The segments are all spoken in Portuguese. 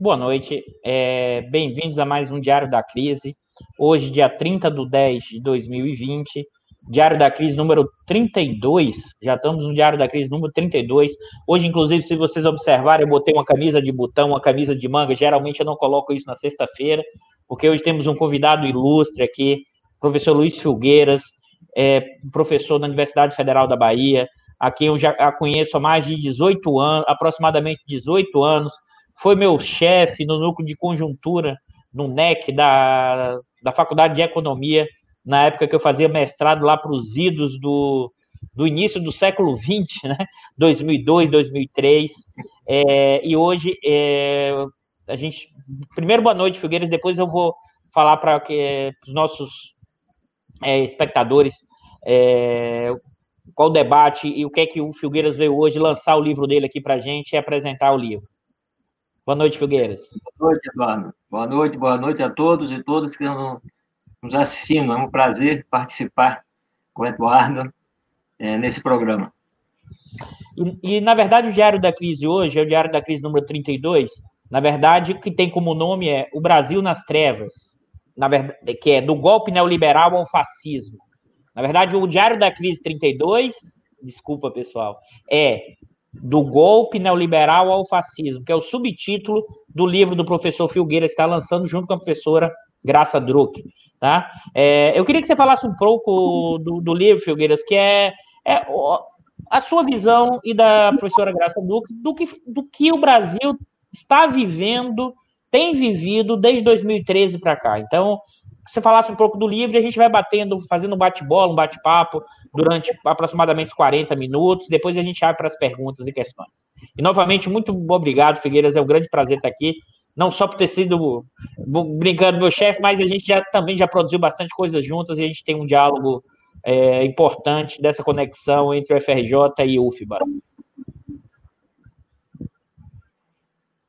Boa noite, é, bem-vindos a mais um Diário da Crise. Hoje, dia 30 de 10 de 2020, Diário da Crise número 32. Já estamos no Diário da Crise número 32. Hoje, inclusive, se vocês observarem, eu botei uma camisa de botão, uma camisa de manga. Geralmente eu não coloco isso na sexta-feira, porque hoje temos um convidado ilustre aqui, professor Luiz Filgueiras, é, professor da Universidade Federal da Bahia, a quem eu já conheço há mais de 18 anos, aproximadamente 18 anos foi meu chefe no núcleo de conjuntura, no NEC da, da Faculdade de Economia, na época que eu fazia mestrado lá para os idos do, do início do século XX, né? 2002, 2003. É, e hoje, é, a gente. Primeiro, boa noite, Figueiras, depois eu vou falar para os nossos é, espectadores é, qual o debate e o que é que o Figueiras veio hoje lançar o livro dele aqui para a gente e apresentar o livro. Boa noite, Filgueiras. Boa noite, Eduardo. Boa noite, boa noite a todos e todas que nos assistindo. É um prazer participar com o Eduardo é, nesse programa. E, e, na verdade, o Diário da Crise hoje é o Diário da Crise número 32. Na verdade, o que tem como nome é O Brasil nas Trevas, na verdade, que é do golpe neoliberal ao fascismo. Na verdade, o Diário da Crise 32, desculpa, pessoal, é do golpe neoliberal ao fascismo, que é o subtítulo do livro do professor Filgueira, que está lançando junto com a professora Graça Druck. Tá? É, eu queria que você falasse um pouco do, do livro, Filgueiras, que é, é, a sua visão e da professora Graça Druck do que, do que o Brasil está vivendo, tem vivido desde 2013 para cá. Então, você falasse um pouco do livro, a gente vai batendo, fazendo um bate-bola, um bate-papo durante aproximadamente 40 minutos, depois a gente abre para as perguntas e questões. E novamente, muito obrigado, Figueiras, é um grande prazer estar aqui, não só por ter sido, brincando, meu chefe, mas a gente já, também já produziu bastante coisas juntas e a gente tem um diálogo é, importante dessa conexão entre o FRJ e o UFBA.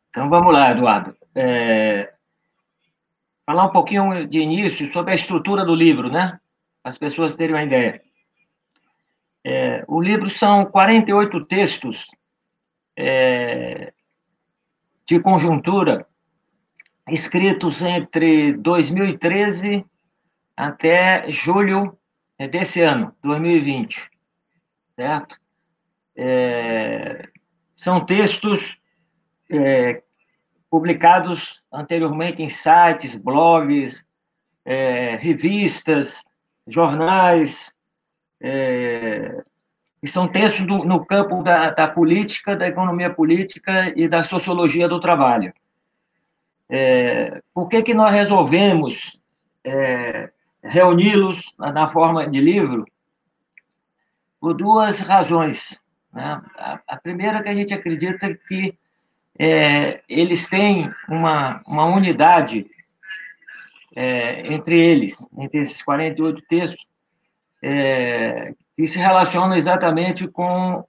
Então vamos lá, Eduardo. É, falar um pouquinho de início sobre a estrutura do livro, né? As pessoas terem uma ideia. É, o livro são 48 textos é, de conjuntura escritos entre 2013 até julho desse ano, 2020, certo? É, são textos é, publicados anteriormente em sites, blogs, é, revistas, jornais, é, que são textos do, no campo da, da, política, da economia política e da sociologia do trabalho. É, por que, que nós resolvemos é, reuni-los na forma de livro? Por duas razões. Né? A, a primeira é que a gente acredita que é, eles têm uma, uma unidade é, entre eles, entre esses 48 textos, é, que se relacionam exatamente com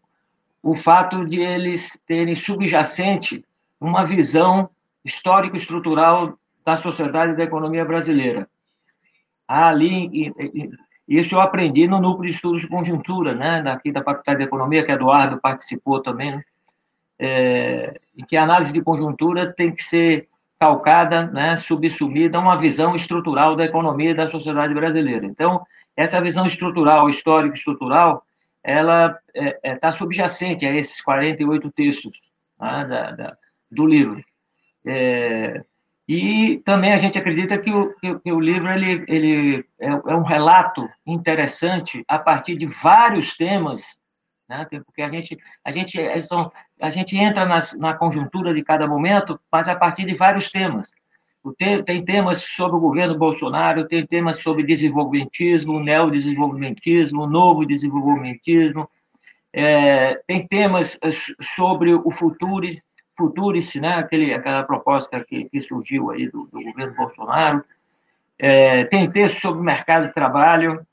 o fato de eles terem subjacente uma visão histórico-estrutural da sociedade e da economia brasileira. ali, isso eu aprendi no núcleo de estudos de conjuntura, né, daqui da Faculdade de Economia, que Eduardo participou também, né, é, em que a análise de conjuntura tem que ser calcada, né, subsumida a uma visão estrutural da economia e da sociedade brasileira. Então, essa visão estrutural, histórico-estrutural, ela está é, é, tá subjacente a esses 48 textos né, da, da, do livro. É, e também a gente acredita que o, que, que o livro ele, ele é, é, um relato interessante a partir de vários temas né? Porque a gente, a gente, é, são, a gente entra nas, na conjuntura de cada momento, mas a partir de vários temas. Tem temas sobre o governo Bolsonaro, tem temas sobre desenvolvimentismo, neodesenvolvimentismo, novo desenvolvimentismo, é, tem temas é, sobre o futuro, Futurice, né? Aquele, aquela proposta que, que surgiu aí do, do governo Bolsonaro, é, tem textos sobre mercado de trabalho,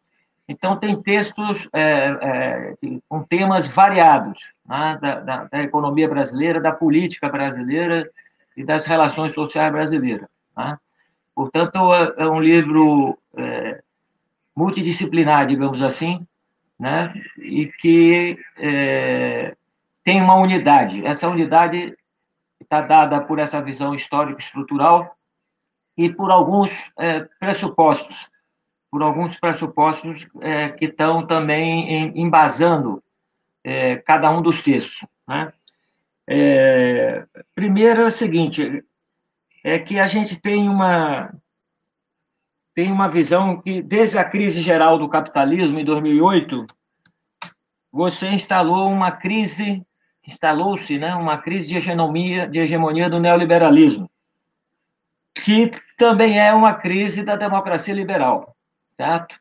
então, tem textos é, é, com temas variados né, da, da, da, economia brasileira, da política brasileira e das relações sociais brasileiras. Né? Portanto, é, é um livro é, multidisciplinar, digamos assim, né, e que é, tem uma unidade. Essa unidade está dada por essa visão histórico-estrutural e por alguns é, pressupostos, por alguns pressupostos é, que estão também embasando é, cada um dos textos. Né? É, primeiro é o seguinte, é que a gente tem uma tem uma visão que desde a crise geral do capitalismo em 2008 você instalou uma crise instalou-se né, uma crise de hegemonia, de hegemonia do neoliberalismo, que também é uma crise da democracia liberal, certo?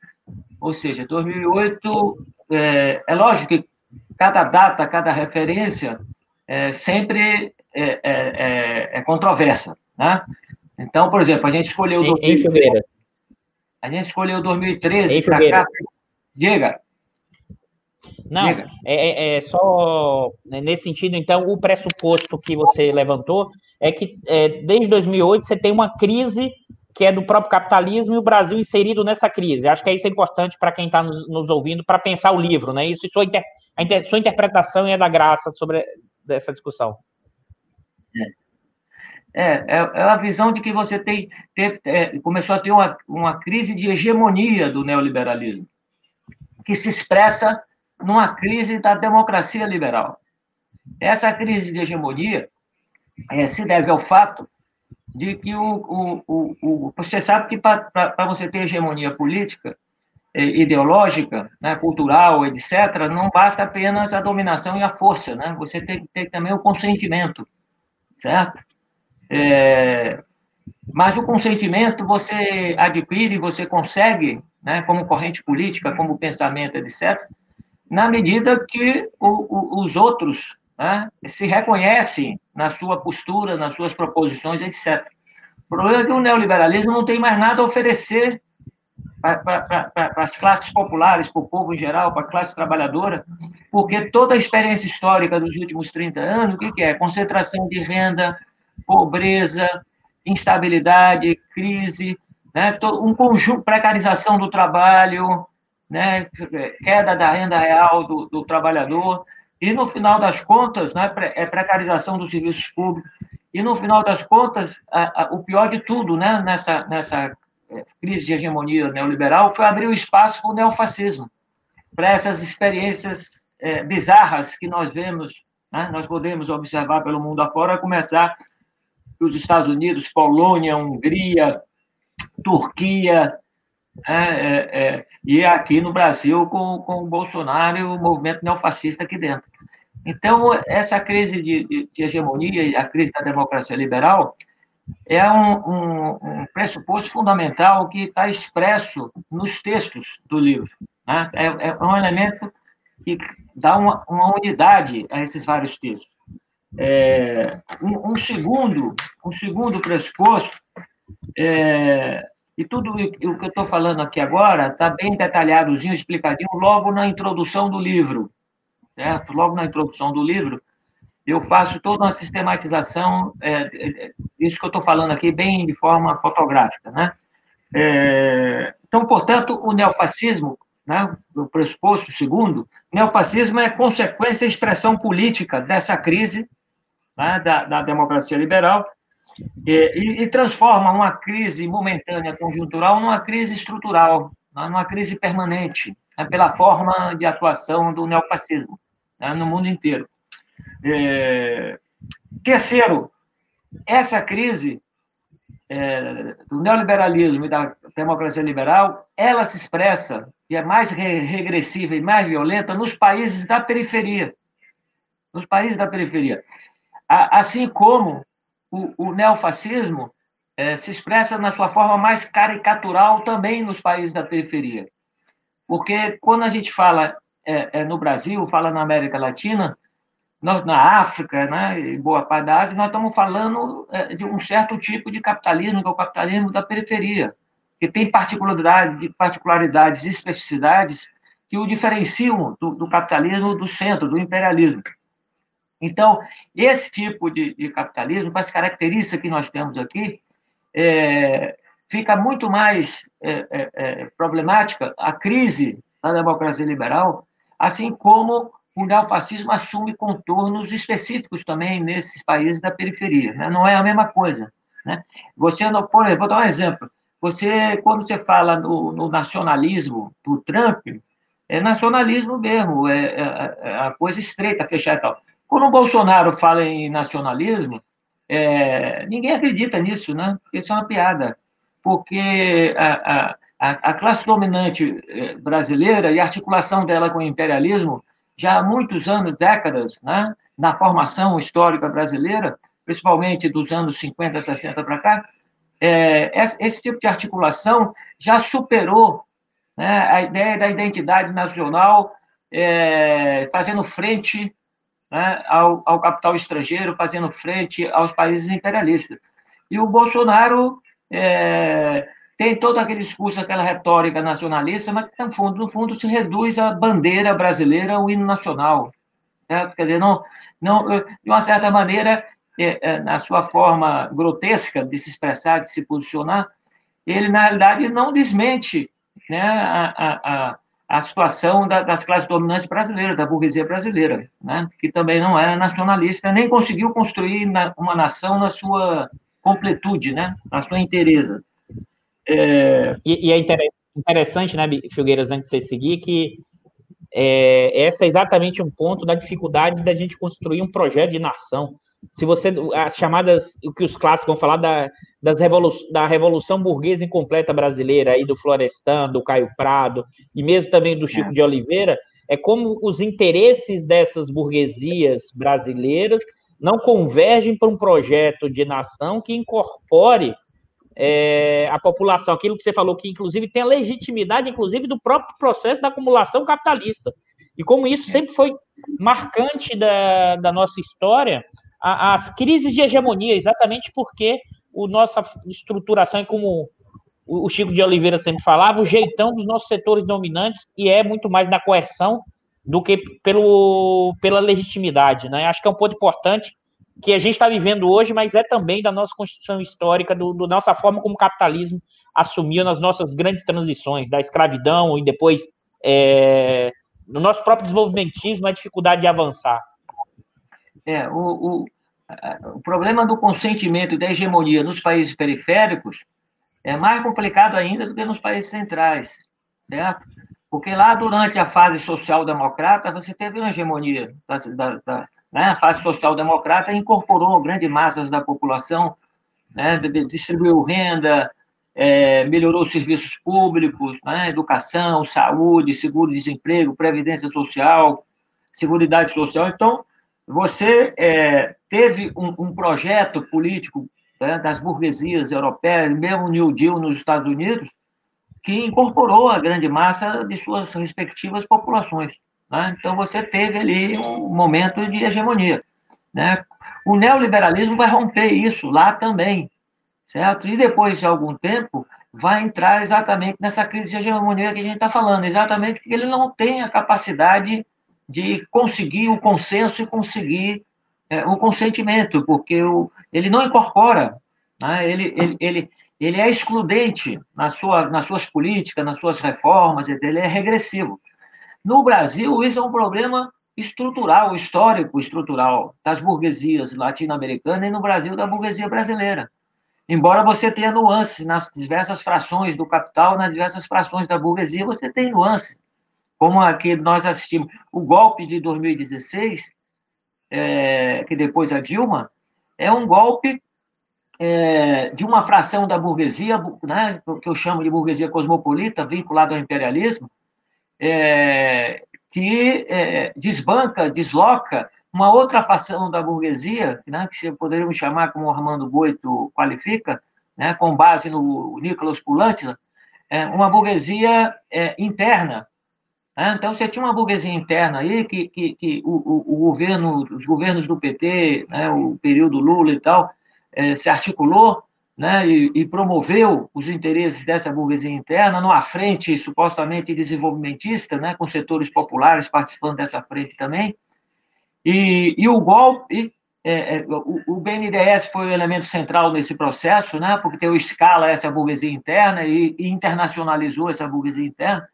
Ou seja, 2008, é, é lógico que cada data, cada referência é, sempre é, é, é, é controversa, né? Então, por exemplo, a gente escolheu... Em, 2013, em A gente escolheu 2013 para cá... Diga. Não, é, é, é, só nesse sentido, então, o pressuposto que você levantou é que é, desde 2008 você tem uma crise que é do próprio capitalismo e o Brasil inserido nessa crise. Acho que isso é importante para quem está nos, nos, ouvindo para pensar o livro, né? Isso, sua, inter, a sua interpretação é da graça sobre essa discussão. É, é, é, é a visão de que você tem, tem é, começou a ter uma, uma crise de hegemonia do neoliberalismo, que se expressa numa crise da democracia liberal. Essa crise de hegemonia é, se deve ao fato de que o, o, o, você sabe que para você ter hegemonia política, é, ideológica, né, cultural, etc., não basta apenas a dominação e a força, né? Você tem que ter também o consentimento, certo? É, mas o consentimento você adquire, você consegue, né, como corrente política, como pensamento, etc., na medida que o, o, os outros né, se reconhecem na sua postura, nas suas proposições, etc. O problema é que o neoliberalismo não tem mais nada a oferecer para as classes populares, para o povo em geral, para a classe trabalhadora, porque toda a experiência histórica dos últimos 30 anos, o que, que é? Concentração de renda, pobreza, instabilidade, crise, né? um conjunto, precarização do trabalho, né, queda da renda real do, do trabalhador, e no final das contas, né, é precarização dos serviços públicos, e no final das contas, a, a, o pior de tudo né, nessa, nessa é, crise de hegemonia neoliberal foi abrir o espaço para o neofascismo, para essas experiências é, bizarras que nós vemos, né, nós podemos observar pelo mundo afora, começar os Estados Unidos, Polônia, Hungria, Turquia, é, é, e aqui no Brasil com, com o Bolsonaro e o movimento neofascista aqui dentro. Então, essa crise de, de, de hegemonia a crise da democracia liberal é um, um, um pressuposto fundamental que está expresso nos textos do livro. Né? É, é, um elemento que dá uma, uma, unidade a esses vários textos. É, um, um, segundo, um segundo pressuposto é, e tudo o que eu estou falando aqui agora está bem detalhadozinho, explicadinho, logo na introdução do livro. Certo? Logo na introdução do livro, eu faço toda uma sistematização, é, é, isso que eu estou falando aqui, bem de forma fotográfica. Né? É, então, portanto, o neofascismo, né, o pressuposto segundo, neofascismo é consequência e expressão política dessa crise né, da, da democracia liberal e, e, transforma uma crise momentânea conjuntural numa crise estrutural, né, numa crise permanente, né, pela forma de atuação do neofascismo né, no mundo inteiro. É... Terceiro, essa crise é, do neoliberalismo e da democracia liberal, ela se expressa e é mais regressiva e mais violenta nos países da periferia. Nos países da periferia. Assim como o, o neofascismo é, se expressa na sua forma mais caricatural também nos países da periferia. Porque quando a gente fala é, é, no Brasil, fala na América Latina, na África, né, e boa parte da Ásia, nós estamos falando é, de um certo tipo de capitalismo, que é o capitalismo da periferia, que tem particularidades, particularidades especificidades que o diferenciam do, do capitalismo do centro, do imperialismo. Então, esse tipo de, de capitalismo, com as características que nós temos aqui, é, fica muito mais é, é, é, problemática a crise da democracia liberal, assim como o neofascismo assume contornos específicos também nesses países da periferia. Né? Não é a mesma coisa. Né? Você, não, por exemplo, vou dar um exemplo. Você, quando você fala no, no nacionalismo do Trump, é nacionalismo mesmo, é, é, é a coisa estreita, fechada e tal. Quando o Bolsonaro fala em nacionalismo, é, ninguém acredita nisso, né? Isso é uma piada, porque a, a, a classe dominante é, brasileira e a articulação dela com o imperialismo já há muitos anos, décadas, né? na formação histórica brasileira, principalmente dos anos 50, 60 para cá, é, esse tipo de articulação já superou né, a ideia da identidade nacional é, fazendo frente né, ao, ao, capital estrangeiro, fazendo frente aos países imperialistas. E o Bolsonaro é, tem todo aquele discurso, aquela retórica nacionalista, mas que, no fundo, no fundo, se reduz à bandeira brasileira, ao hino nacional. Certo? Quer dizer, não, não, de uma certa maneira, é, é, na sua forma grotesca de se expressar, de se posicionar, ele, na realidade, não desmente né, a, a, a situação da, das classes dominantes brasileiras, da burguesia brasileira, né, que também não é nacionalista, nem conseguiu construir na, uma nação na sua completude, né, na sua inteireza. É... E, e, é interessante, né, Filgueiras, antes de você seguir, que é, essa é exatamente um ponto da dificuldade da gente construir um projeto de nação se você as chamadas o que os clássicos vão falar da, das revolu, da revolução burguesa incompleta brasileira aí do Florestan, do Caio Prado e mesmo também do Chico é. de Oliveira é como os interesses dessas burguesias brasileiras não convergem para um projeto de nação que incorpore é, a população, aquilo que você falou que inclusive tem a legitimidade, inclusive do próprio processo da acumulação capitalista. E como isso sempre foi marcante da, da nossa história, as crises de hegemonia, exatamente porque o nossa estruturação como o Chico de Oliveira sempre falava, o jeitão dos nossos setores dominantes e é muito mais na coerção do que pelo, pela legitimidade, né? Acho que é um ponto importante que a gente está vivendo hoje, mas é também da nossa constituição histórica, do, do nossa forma como o capitalismo assumiu nas nossas grandes transições, da escravidão e depois é, no nosso próprio desenvolvimentismo, a dificuldade de avançar. É, o, o, o problema do consentimento e da hegemonia nos países periféricos é mais complicado ainda do que nos países centrais, certo? Porque lá, durante a fase social-democrata, você teve uma hegemonia da, da, da né? a fase social-democrata incorporou grandes massas da população, né? distribuiu renda, é, melhorou os serviços públicos, né? educação, saúde, seguro-desemprego, previdência social, seguridade social. Então, você é, teve um, um, projeto político né, das burguesias europeias, mesmo New Deal nos Estados Unidos, que incorporou a grande massa de suas respectivas populações. Né? Então, você teve ali um momento de hegemonia. Né? O neoliberalismo vai romper isso lá também, certo? E depois de algum tempo, vai entrar exatamente nessa crise de hegemonia que a gente está falando, exatamente porque ele não tem a capacidade de conseguir o consenso e conseguir é, o consentimento, porque o, ele não incorpora, né? ele, ele, ele, ele é excludente na sua, nas suas políticas, nas suas reformas, ele é regressivo. No Brasil, isso é um problema estrutural, histórico estrutural, das burguesias latino-americanas e no Brasil da burguesia brasileira. Embora você tenha nuances nas diversas frações do capital, nas diversas frações da burguesia, você tem nuances como aqui nós assistimos o golpe de 2016, é, que depois a Dilma, é um golpe é, de uma fração da burguesia, né, que eu chamo de burguesia cosmopolita, vinculada ao imperialismo, é, que é, desbanca, desloca uma outra fração da burguesia, né, que poderíamos chamar, como o Armando Boito qualifica, né, com base no Nicolas Pulantes, é, uma burguesia é, interna, né? Então, você tinha uma burguesia interna aí que, que, que o, o, o, governo, os governos do PT, né, o período Lula e tal, é, se articulou né, e, e, promoveu os interesses dessa burguesia interna numa frente supostamente desenvolvimentista, né, com setores populares participando dessa frente também. E, e o golpe, é, é, o, o, BNDES foi o elemento central nesse processo, né, porque deu escala a essa burguesia interna e, e internacionalizou essa burguesia interna.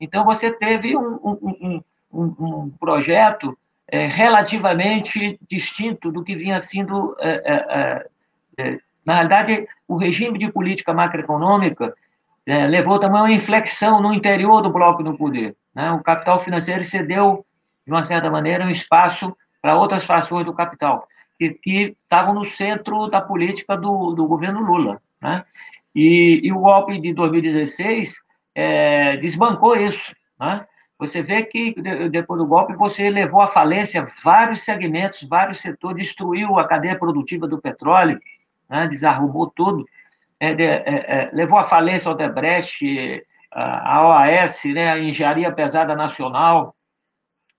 Então, você teve um, um, um, um projeto é, relativamente distinto do que vinha sendo. É, é, é, na realidade, o regime de política macroeconômica é, levou também uma inflexão no interior do bloco do poder. Né? O capital financeiro cedeu, de uma certa maneira, um espaço para outras fações do capital, que, que estavam no centro da política do, do governo Lula. Né? E, e, o golpe de 2016 é, desbancou isso. Né? Você vê que depois do golpe você levou à falência vários segmentos, vários setores, destruiu a cadeia produtiva do petróleo, né, desarrumou tudo, é, é, é, levou à falência a Odebrecht, a OAS, né, a Engenharia Pesada Nacional.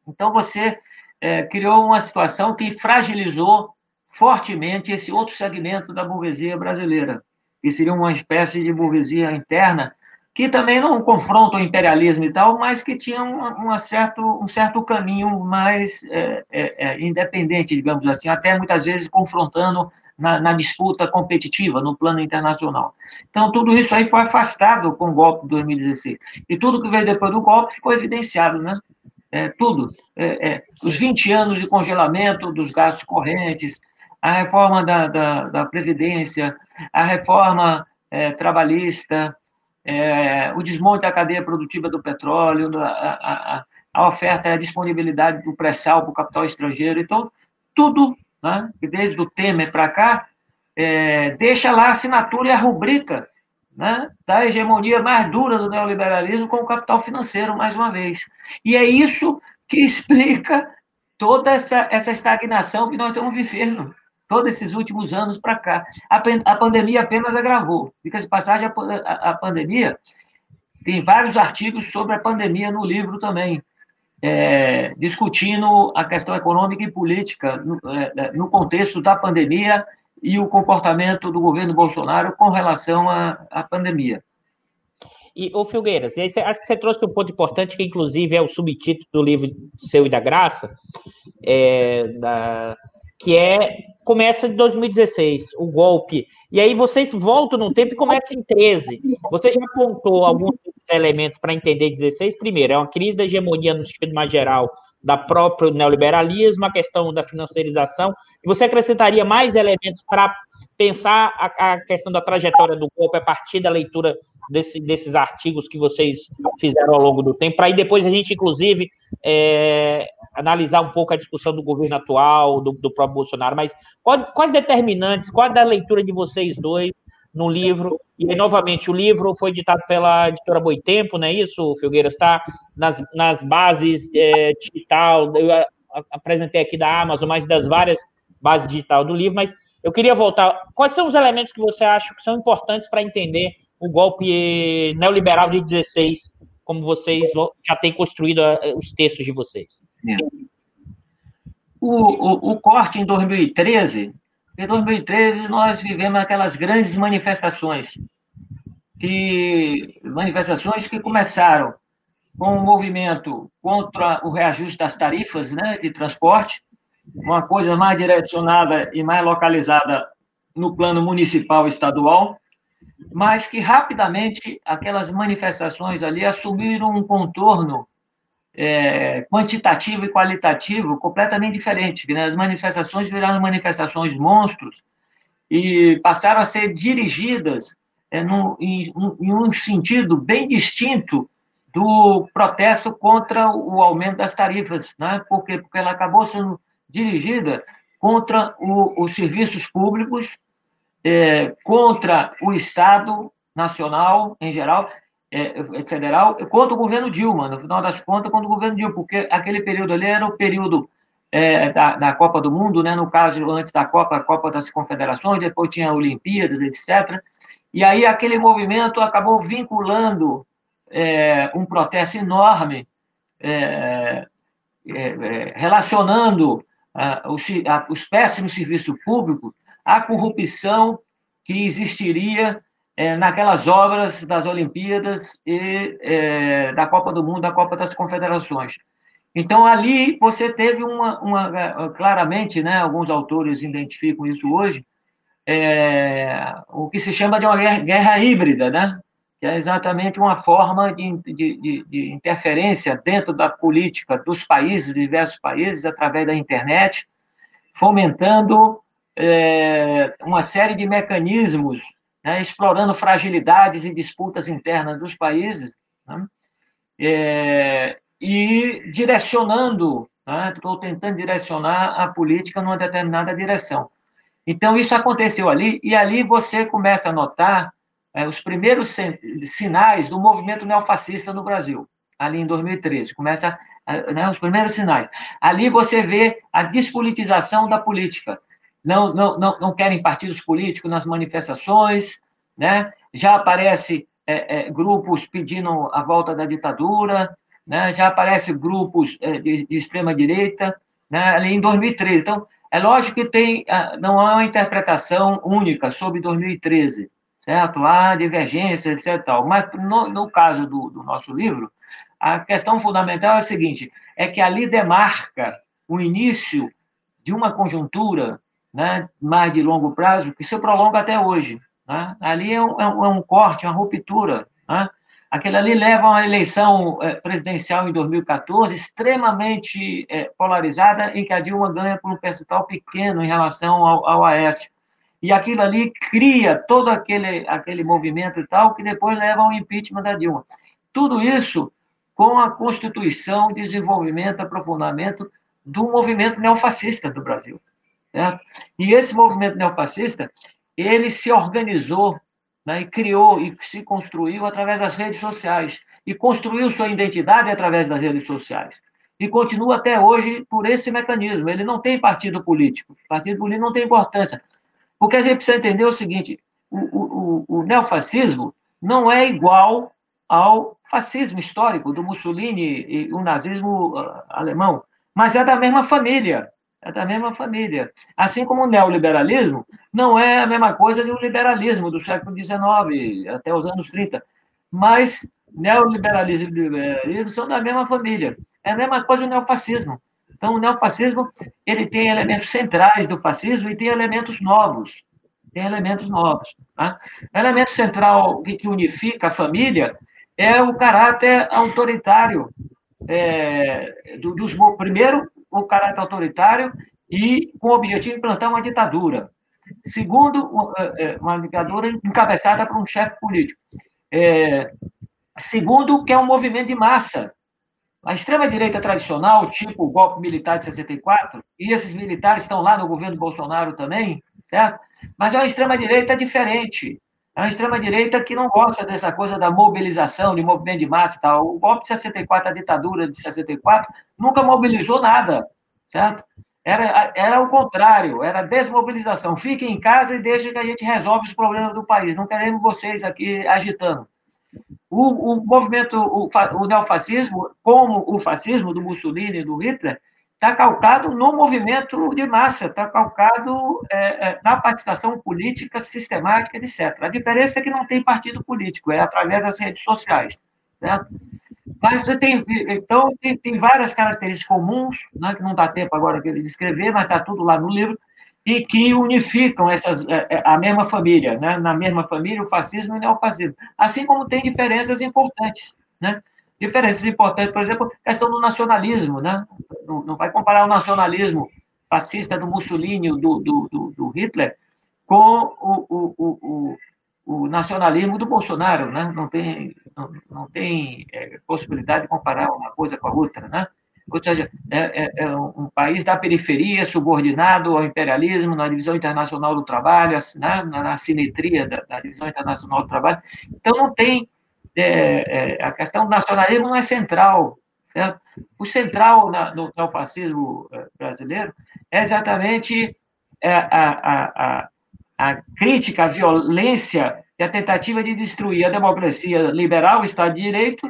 Então você é, criou uma situação que fragilizou fortemente esse outro segmento da burguesia brasileira, que seria uma espécie de burguesia interna que também não confronta o imperialismo e tal, mas que tinha uma, uma certo, um certo caminho mais é, é, é, independente, digamos assim, até muitas vezes confrontando na, na, disputa competitiva no plano internacional. Então, tudo isso aí foi afastado com o golpe de 2016. E tudo que veio depois do golpe ficou evidenciado, né? É, tudo. É, é, os 20 anos de congelamento dos gastos correntes, a reforma da, da, da Previdência, a reforma trabalhista, é, o desmonte da cadeia produtiva do petróleo, a, a, a oferta e a disponibilidade do pré-sal para o capital estrangeiro. Então, tudo, né, desde o Temer para cá, é, deixa lá a assinatura e a rubrica né, da hegemonia mais dura do neoliberalismo com o capital financeiro, mais uma vez. E é isso que explica toda essa, essa estagnação que nós estamos vivendo todos esses últimos anos para cá. A, a, pandemia apenas agravou. Fica-se passagem, a, a, a, pandemia, tem vários artigos sobre a pandemia no livro também, é, discutindo a questão econômica e política no, é, é no, contexto da pandemia e o comportamento do governo Bolsonaro com relação à pandemia. E, ô Filgueiras, e acho que você trouxe um ponto importante, que inclusive é o subtítulo do livro seu e da Graça, é, da, que é começa em 2016, o golpe. E aí vocês voltam no tempo e começam em 13. Você já apontou alguns elementos para entender 16? Primeiro, é uma crise da hegemonia no sentido mais geral da próprio neoliberalismo, a questão da financiarização. Você acrescentaria mais elementos para pensar a, a, questão da trajetória do golpe a partir da leitura desse, desses artigos que vocês fizeram ao longo do tempo, para aí depois a gente, inclusive, é, analisar um pouco a discussão do governo atual, do, do próprio Bolsonaro, mas quais, quais determinantes, qual é a leitura de vocês dois no livro? E aí, novamente, o livro foi editado pela editora Boitempo, não é isso, Filgueiras? Está nas, nas bases é, digital, eu apresentei aqui da Amazon, mas das várias bases digital do livro, mas eu queria voltar. Quais são os elementos que você acha que são importantes para entender o golpe neoliberal de 16, como vocês já têm construído eh, os textos de vocês? É. O, o, o, corte em 2013, em 2013 nós vivemos aquelas grandes manifestações, que, manifestações que começaram com um movimento contra o reajuste das tarifas né, de transporte, uma coisa mais direcionada e mais localizada no plano municipal e estadual, mas que rapidamente aquelas manifestações ali assumiram um contorno é, quantitativo e qualitativo completamente diferente. Né? As manifestações viraram manifestações monstros e passaram a ser dirigidas é, no, em, em, um sentido bem distinto do protesto contra o aumento das tarifas, né? porque, ela acabou sendo dirigida contra o, os serviços públicos, é, contra o Estado nacional em geral, é, é, federal, contra o governo Dilma, no final das contas, contra o governo Dilma, porque aquele período ali era o período é, da, da, Copa do Mundo, né? no caso, antes da Copa, a Copa das Confederações, depois tinha Olimpíadas, etc. E aí aquele movimento acabou vinculando é, um protesto enorme, é, é, relacionando a, os, a, os péssimos serviços públicos à corrupção que existiria é, naquelas obras das Olimpíadas e é, da Copa do Mundo, da Copa das Confederações. Então, ali você teve uma, uma é, claramente, né, alguns autores identificam isso hoje, é, o que se chama de uma guerra, guerra híbrida, né? que é exatamente uma forma de, de, de, interferência dentro da política dos países, diversos países, através da internet, fomentando é, uma série de mecanismos, né, explorando fragilidades e disputas internas dos países, né, é, e direcionando, estou né, tentando direcionar a política numa determinada direção. Então, isso aconteceu ali, e ali você começa a notar é, os primeiros sinais do movimento neofascista no Brasil, ali em 2013. Começa né, os primeiros sinais. Ali você vê a despolitização da política. Não, não, não, querem partidos políticos nas manifestações, né? já aparece é, é, grupos pedindo a volta da ditadura, né? já aparece grupos é, de, de extrema-direita, né? ali em 2013. Então, é lógico que tem, ah, não há uma interpretação única sobre 2013, certo? Há divergências, etc. Tal. Mas, no, no caso do, do, nosso livro, a questão fundamental é a seguinte, é que ali demarca o início de uma conjuntura né, mais de longo prazo que se prolonga até hoje. Né? Ali é um, é um, é corte, uma ruptura. Né? Aquele ali leva a uma eleição é, presidencial em 2014 extremamente é, polarizada, em que a Dilma ganha por um percentual pequeno em relação ao, ao Aécio e aquilo ali cria todo aquele, aquele movimento e tal, que depois leva ao impeachment da Dilma. Tudo isso com a constituição, desenvolvimento, aprofundamento do movimento neofascista do Brasil. Certo? E esse movimento neofascista, ele se organizou né, e criou e se construiu através das redes sociais e construiu sua identidade através das redes sociais. E continua até hoje por esse mecanismo. Ele não tem partido político. Partido político não tem importância. Porque a gente precisa entender o seguinte: o, o, o neofascismo não é igual ao fascismo histórico do Mussolini e o nazismo uh, alemão, mas é da mesma família. É da mesma família. Assim como o neoliberalismo não é a mesma coisa do liberalismo do século XIX até os anos 30. Mas neoliberalismo e liberalismo são da mesma família. É a mesma coisa do neofascismo. Então, o neofascismo ele tem elementos centrais do fascismo e tem elementos novos. Tem elementos novos. Tá? O elemento central que, unifica a família é o caráter autoritário. É, do, dos, primeiro, o caráter autoritário e com o objetivo de implantar uma ditadura. Segundo, é, é, uma ditadura encabeçada por um chefe político. É, segundo, que é um movimento de massa, a extrema-direita tradicional, tipo o golpe militar de 64, e esses militares estão lá no governo Bolsonaro também, certo? Mas é uma extrema-direita diferente. É uma extrema-direita que não gosta dessa coisa da mobilização, de movimento de massa e tal. O golpe de 64, a ditadura de 64, nunca mobilizou nada, certo? Era, era o contrário, era desmobilização. Fiquem em casa e deixem que a gente resolve os problemas do país. Não queremos vocês aqui agitando. O, o movimento, o, o neofascismo, como o fascismo do Mussolini e do Hitler, está calcado no movimento de massa, está calcado é, é, na participação política sistemática, etc. A diferença é que não tem partido político, é através das redes sociais. Certo? Mas tem, então, tem, tem várias características comuns, né, que não dá tempo agora de descrever, mas está tudo lá no livro, e que unificam essas, é, é, a mesma família, né? na mesma família, o fascismo e o neofascismo. Assim como tem diferenças importantes. Né? Diferenças importantes, por exemplo, a questão do nacionalismo. Né? Não, não vai comparar o nacionalismo fascista do Mussolini, do, do, do, do Hitler, com o, o, o, o, nacionalismo do Bolsonaro. Né? Não tem, não, não tem é, possibilidade de comparar uma coisa com a outra. Né? ou seja, é, é, é, um país da periferia, subordinado ao imperialismo, na divisão internacional do trabalho, né, na, simetria da, da, divisão internacional do trabalho. Então, não tem. É, é, a questão do nacionalismo não é central. Certo? O central na, no neofascismo é, brasileiro é exatamente a, a, a, a crítica à violência e a tentativa de destruir a democracia liberal, o Estado de Direito,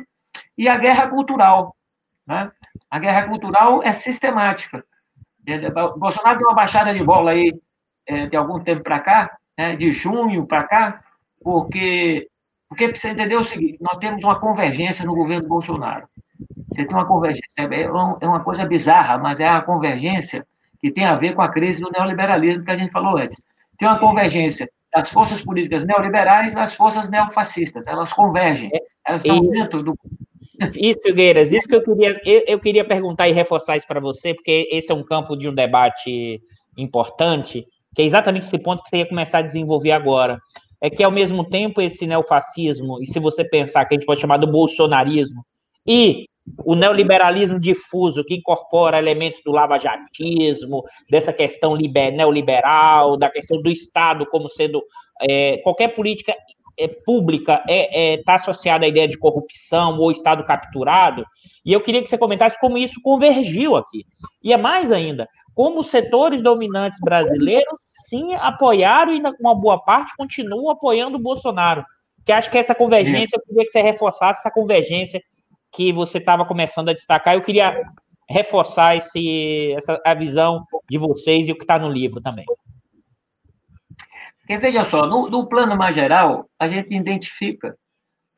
e a guerra cultural. Né? A guerra cultural é sistemática. Bolsonaro deu uma baixada de bola aí é, de algum tempo para cá, né, de junho para cá, porque, porque precisa entender o seguinte: nós temos uma convergência no governo Bolsonaro. Você tem uma convergência, é, é uma coisa bizarra, mas é uma convergência que tem a ver com a crise do neoliberalismo que a gente falou antes. Tem uma convergência das forças políticas neoliberais das forças neofascistas. Elas convergem. É, Elas estão dentro do. Isso, Figueiras, isso que eu queria, eu, eu queria perguntar e reforçar isso para você, porque esse é um campo de um debate importante, que é exatamente esse ponto que você ia começar a desenvolver agora. É que, ao mesmo tempo, esse neofascismo, e se você pensar que a gente pode chamar do bolsonarismo, e o neoliberalismo difuso, que incorpora elementos do lavajatismo, dessa questão liber, neoliberal, da questão do Estado como sendo. É, qualquer política é, pública está é, é, tá associada à ideia de corrupção ou Estado capturado, e eu queria que você comentasse como isso convergiu aqui. E é mais ainda, como os setores dominantes brasileiros sim apoiaram e uma boa parte continuam apoiando o Bolsonaro. Que acho que essa convergência, eu queria que você reforçasse essa convergência que você estava começando a destacar. Eu queria reforçar esse, essa, a visão de vocês e o que está no livro também. Porque, veja só, no, no, plano mais geral, a gente identifica,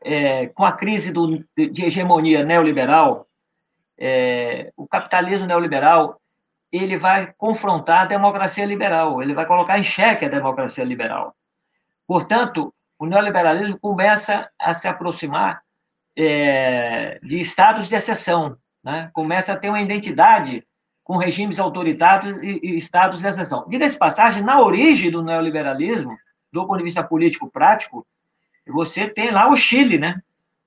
é, com a crise do, de hegemonia neoliberal, é, o capitalismo neoliberal ele vai confrontar a democracia liberal, ele vai colocar em xeque a democracia liberal. Portanto, o neoliberalismo começa a se aproximar é, de estados de exceção, né? começa a ter uma identidade com regimes autoritários e, e estados de exceção. Diga-se passagem, na origem do neoliberalismo, do ponto de vista político prático, você tem lá o Chile, né?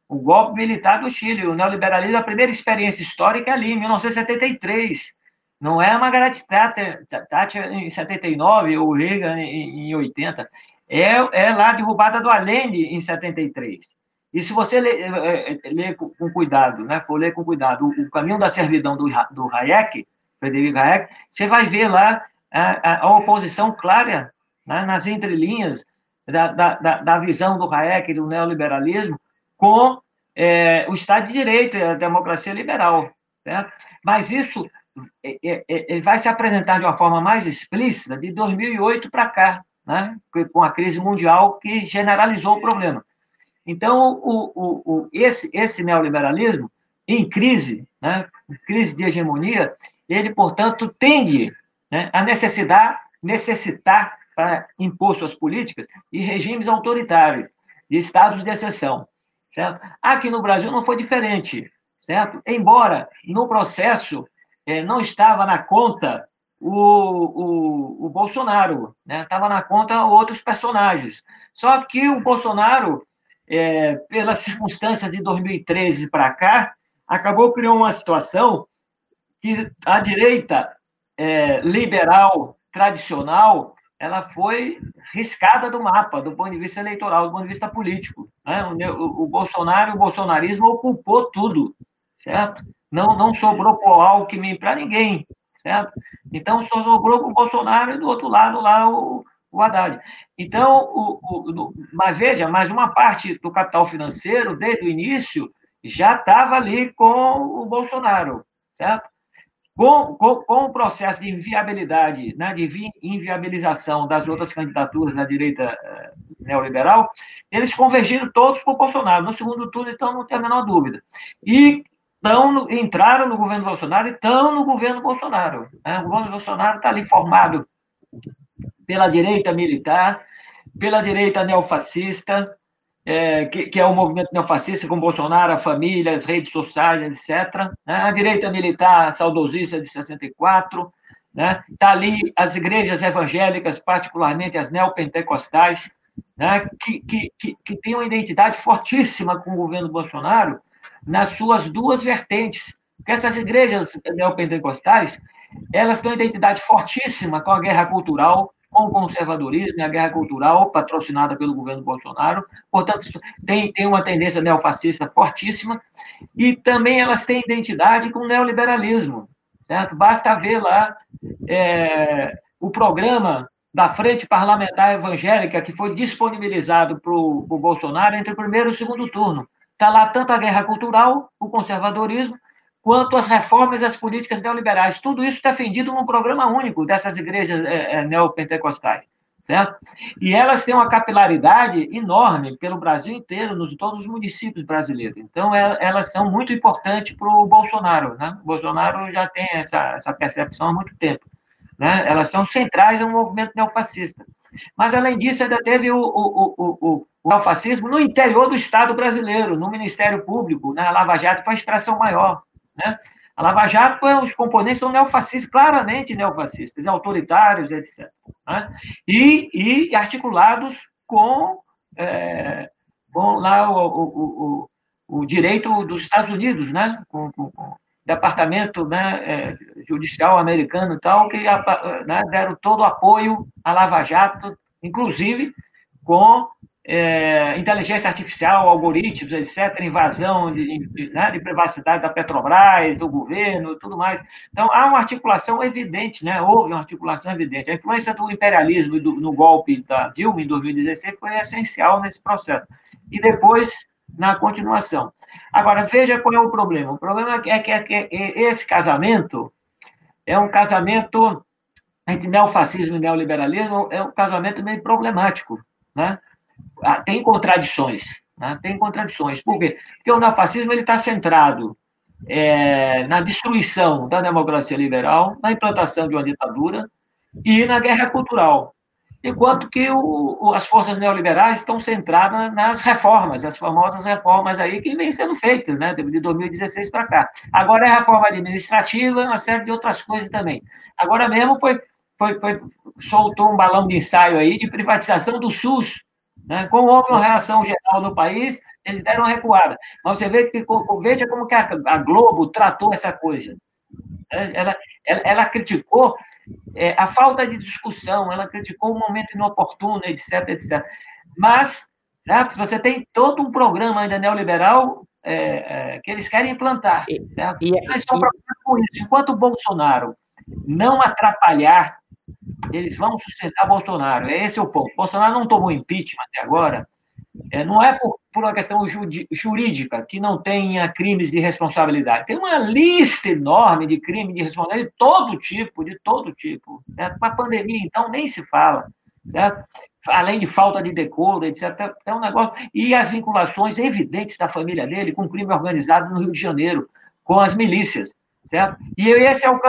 O golpe militar do Chile, o neoliberalismo, a primeira experiência histórica é ali, em 1973. Não é a Margaret Thatcher, Thatcher em 79 ou Reagan em, em 80. É, é lá a derrubada do Allende em 73. E se você ler, é, ler com cuidado, né, for ler com cuidado o, Caminho da Servidão do, do Hayek, Frederico Hayek, você vai ver lá a, a, oposição clara né, nas entrelinhas da, da, da, visão do Hayek do neoliberalismo com é, o Estado de Direito e a democracia liberal. Mas isso ele vai se apresentar de uma forma mais explícita de 2008 para cá, né? com a crise mundial que generalizou o problema. Então, o, o, o, esse, esse neoliberalismo, em crise, né, crise de hegemonia, ele, portanto, tende né, a necessitar, necessitar para impor suas políticas de regimes autoritários, de estados de exceção. Certo? Aqui no Brasil não foi diferente, certo? Embora no processo é, não estava na conta o, o, o Bolsonaro, né? estava na conta outros personagens. Só que o Bolsonaro, é, pelas circunstâncias de 2013 para cá, acabou criando uma situação que a direita é, liberal tradicional ela foi riscada do mapa, do ponto de vista eleitoral, do ponto de vista político. Né? O, o Bolsonaro, o bolsonarismo ocupou tudo, certo? Não, não sobrou o Alckmin para ninguém, certo? Então, só sobrou para o Bolsonaro e do outro lado lá o, o Haddad. Então, o, o, mas veja, mas uma parte do capital financeiro, desde o início, já estava ali com o Bolsonaro, certo? Com, com, com, o processo de inviabilidade, né, de inviabilização das outras candidaturas da direita eh, neoliberal, eles convergiram todos para o Bolsonaro. No segundo turno, então, não tem a menor dúvida. E estão no, entraram no governo Bolsonaro e estão no governo Bolsonaro. Né? O governo Bolsonaro está ali formado pela direita militar, pela direita neofascista, é, que, que, é o movimento neofascista com Bolsonaro, a família, as redes sociais, etc. Né? A direita militar saudosista de 64, né? Está ali as igrejas evangélicas, particularmente as neopentecostais, né? que, que, que, que têm uma identidade fortíssima com o governo Bolsonaro, nas suas duas vertentes. Porque essas igrejas neopentecostais, elas têm uma identidade fortíssima com a guerra cultural, com o conservadorismo a guerra cultural patrocinada pelo governo Bolsonaro. Portanto, tem, tem uma tendência neofascista fortíssima. E também elas têm identidade com o neoliberalismo. Certo? Basta ver lá é, o programa da Frente Parlamentar Evangélica que foi disponibilizado para o Bolsonaro entre o primeiro e o segundo turno. Está lá tanto a guerra cultural, o conservadorismo, quanto as reformas e as políticas neoliberais. Tudo isso defendido num programa único dessas igrejas é, é, neopentecostais, certo? E elas têm uma capilaridade enorme pelo Brasil inteiro, nos todos os municípios brasileiros. Então, é, elas são muito importantes para o Bolsonaro, né? O Bolsonaro já tem essa, essa percepção há muito tempo, né? Elas são centrais ao movimento neofascista. Mas, além disso, ainda teve o, o, o, o, neofascismo no interior do Estado brasileiro, no Ministério Público, né? Lava Jato foi a expressão maior. Né? A Lava Jato, os componentes são neofascistas, claramente neofascistas, autoritários, etc. Né? E, e articulados com, é, com lá o, o, o, o, direito dos Estados Unidos, né? com, com, com o departamento né, é, judicial americano e tal, que né, deram todo o apoio à Lava Jato, inclusive com é, inteligência artificial, algoritmos, etc., invasão de, de, né, de, privacidade da Petrobras, do governo, tudo mais. Então, há uma articulação evidente, né? houve uma articulação evidente. A influência do imperialismo do, no golpe da Dilma, em 2016, foi essencial nesse processo. E depois, na continuação. Agora, veja qual é o problema. O problema é que, é que é esse casamento é um casamento entre neofascismo e neoliberalismo, é um casamento meio problemático, né? Ah, tem contradições. Né? Tem contradições. Por quê? Porque o neofascismo está centrado é, na destruição da democracia liberal, na implantação de uma ditadura e na guerra cultural. Enquanto que o, as forças neoliberais estão centradas nas reformas, as famosas reformas aí que vêm sendo feitas, né, de 2016 para cá. Agora é reforma administrativa, uma série de outras coisas também. Agora mesmo foi, foi, foi soltou um balão de ensaio aí de privatização do SUS, né? Como houve uma reação geral no país, eles deram uma recuada. Mas você vê que, veja como que a, Globo tratou essa coisa. Ela, ela, ela criticou é, a falta de discussão, ela criticou o momento inoportuno, etc, etc. Mas, certo? você tem todo um programa ainda neoliberal é, é, que eles querem implantar. Certo? E, eles estão preocupados com isso. Enquanto o Bolsonaro não atrapalhar eles vão sustentar Bolsonaro. Esse é o ponto. Bolsonaro não tomou impeachment até agora. É, não é por, por uma questão jurídica que não tenha crimes de responsabilidade. Tem uma lista enorme de crimes de responsabilidade de todo tipo, de todo tipo. Certo? Uma pandemia, então, nem se fala. Certo? Além de falta de decoro, etc. É um negócio. E as vinculações evidentes da família dele com crime organizado no Rio de Janeiro, com as milícias. Certo? E esse é o, é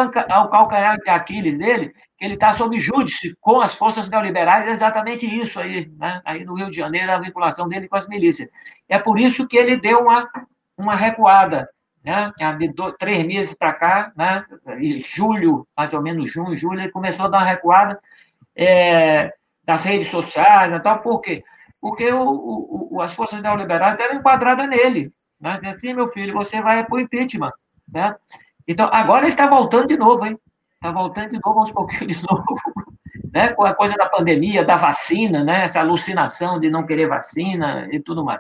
calcanhar de Aquiles dele, que ele está sob júdice com as forças neoliberais, é exatamente isso aí, né? aí no Rio de Janeiro, a vinculação dele com as milícias. É por isso que ele deu uma, uma recuada, né? de dois, três meses para cá, né? em julho, mais ou menos junho, julho, ele começou a dar uma recuada é, das redes sociais e tal, por quê? Porque o, o, as forças neoliberais deram enquadrada nele, né? Diz assim, meu filho, você vai para o impeachment, né? Então, agora ele está voltando de novo, hein? Está voltando de novo aos pouquinhos de novo. Né? Com a coisa da pandemia, da vacina, né? essa alucinação de não querer vacina e tudo mais.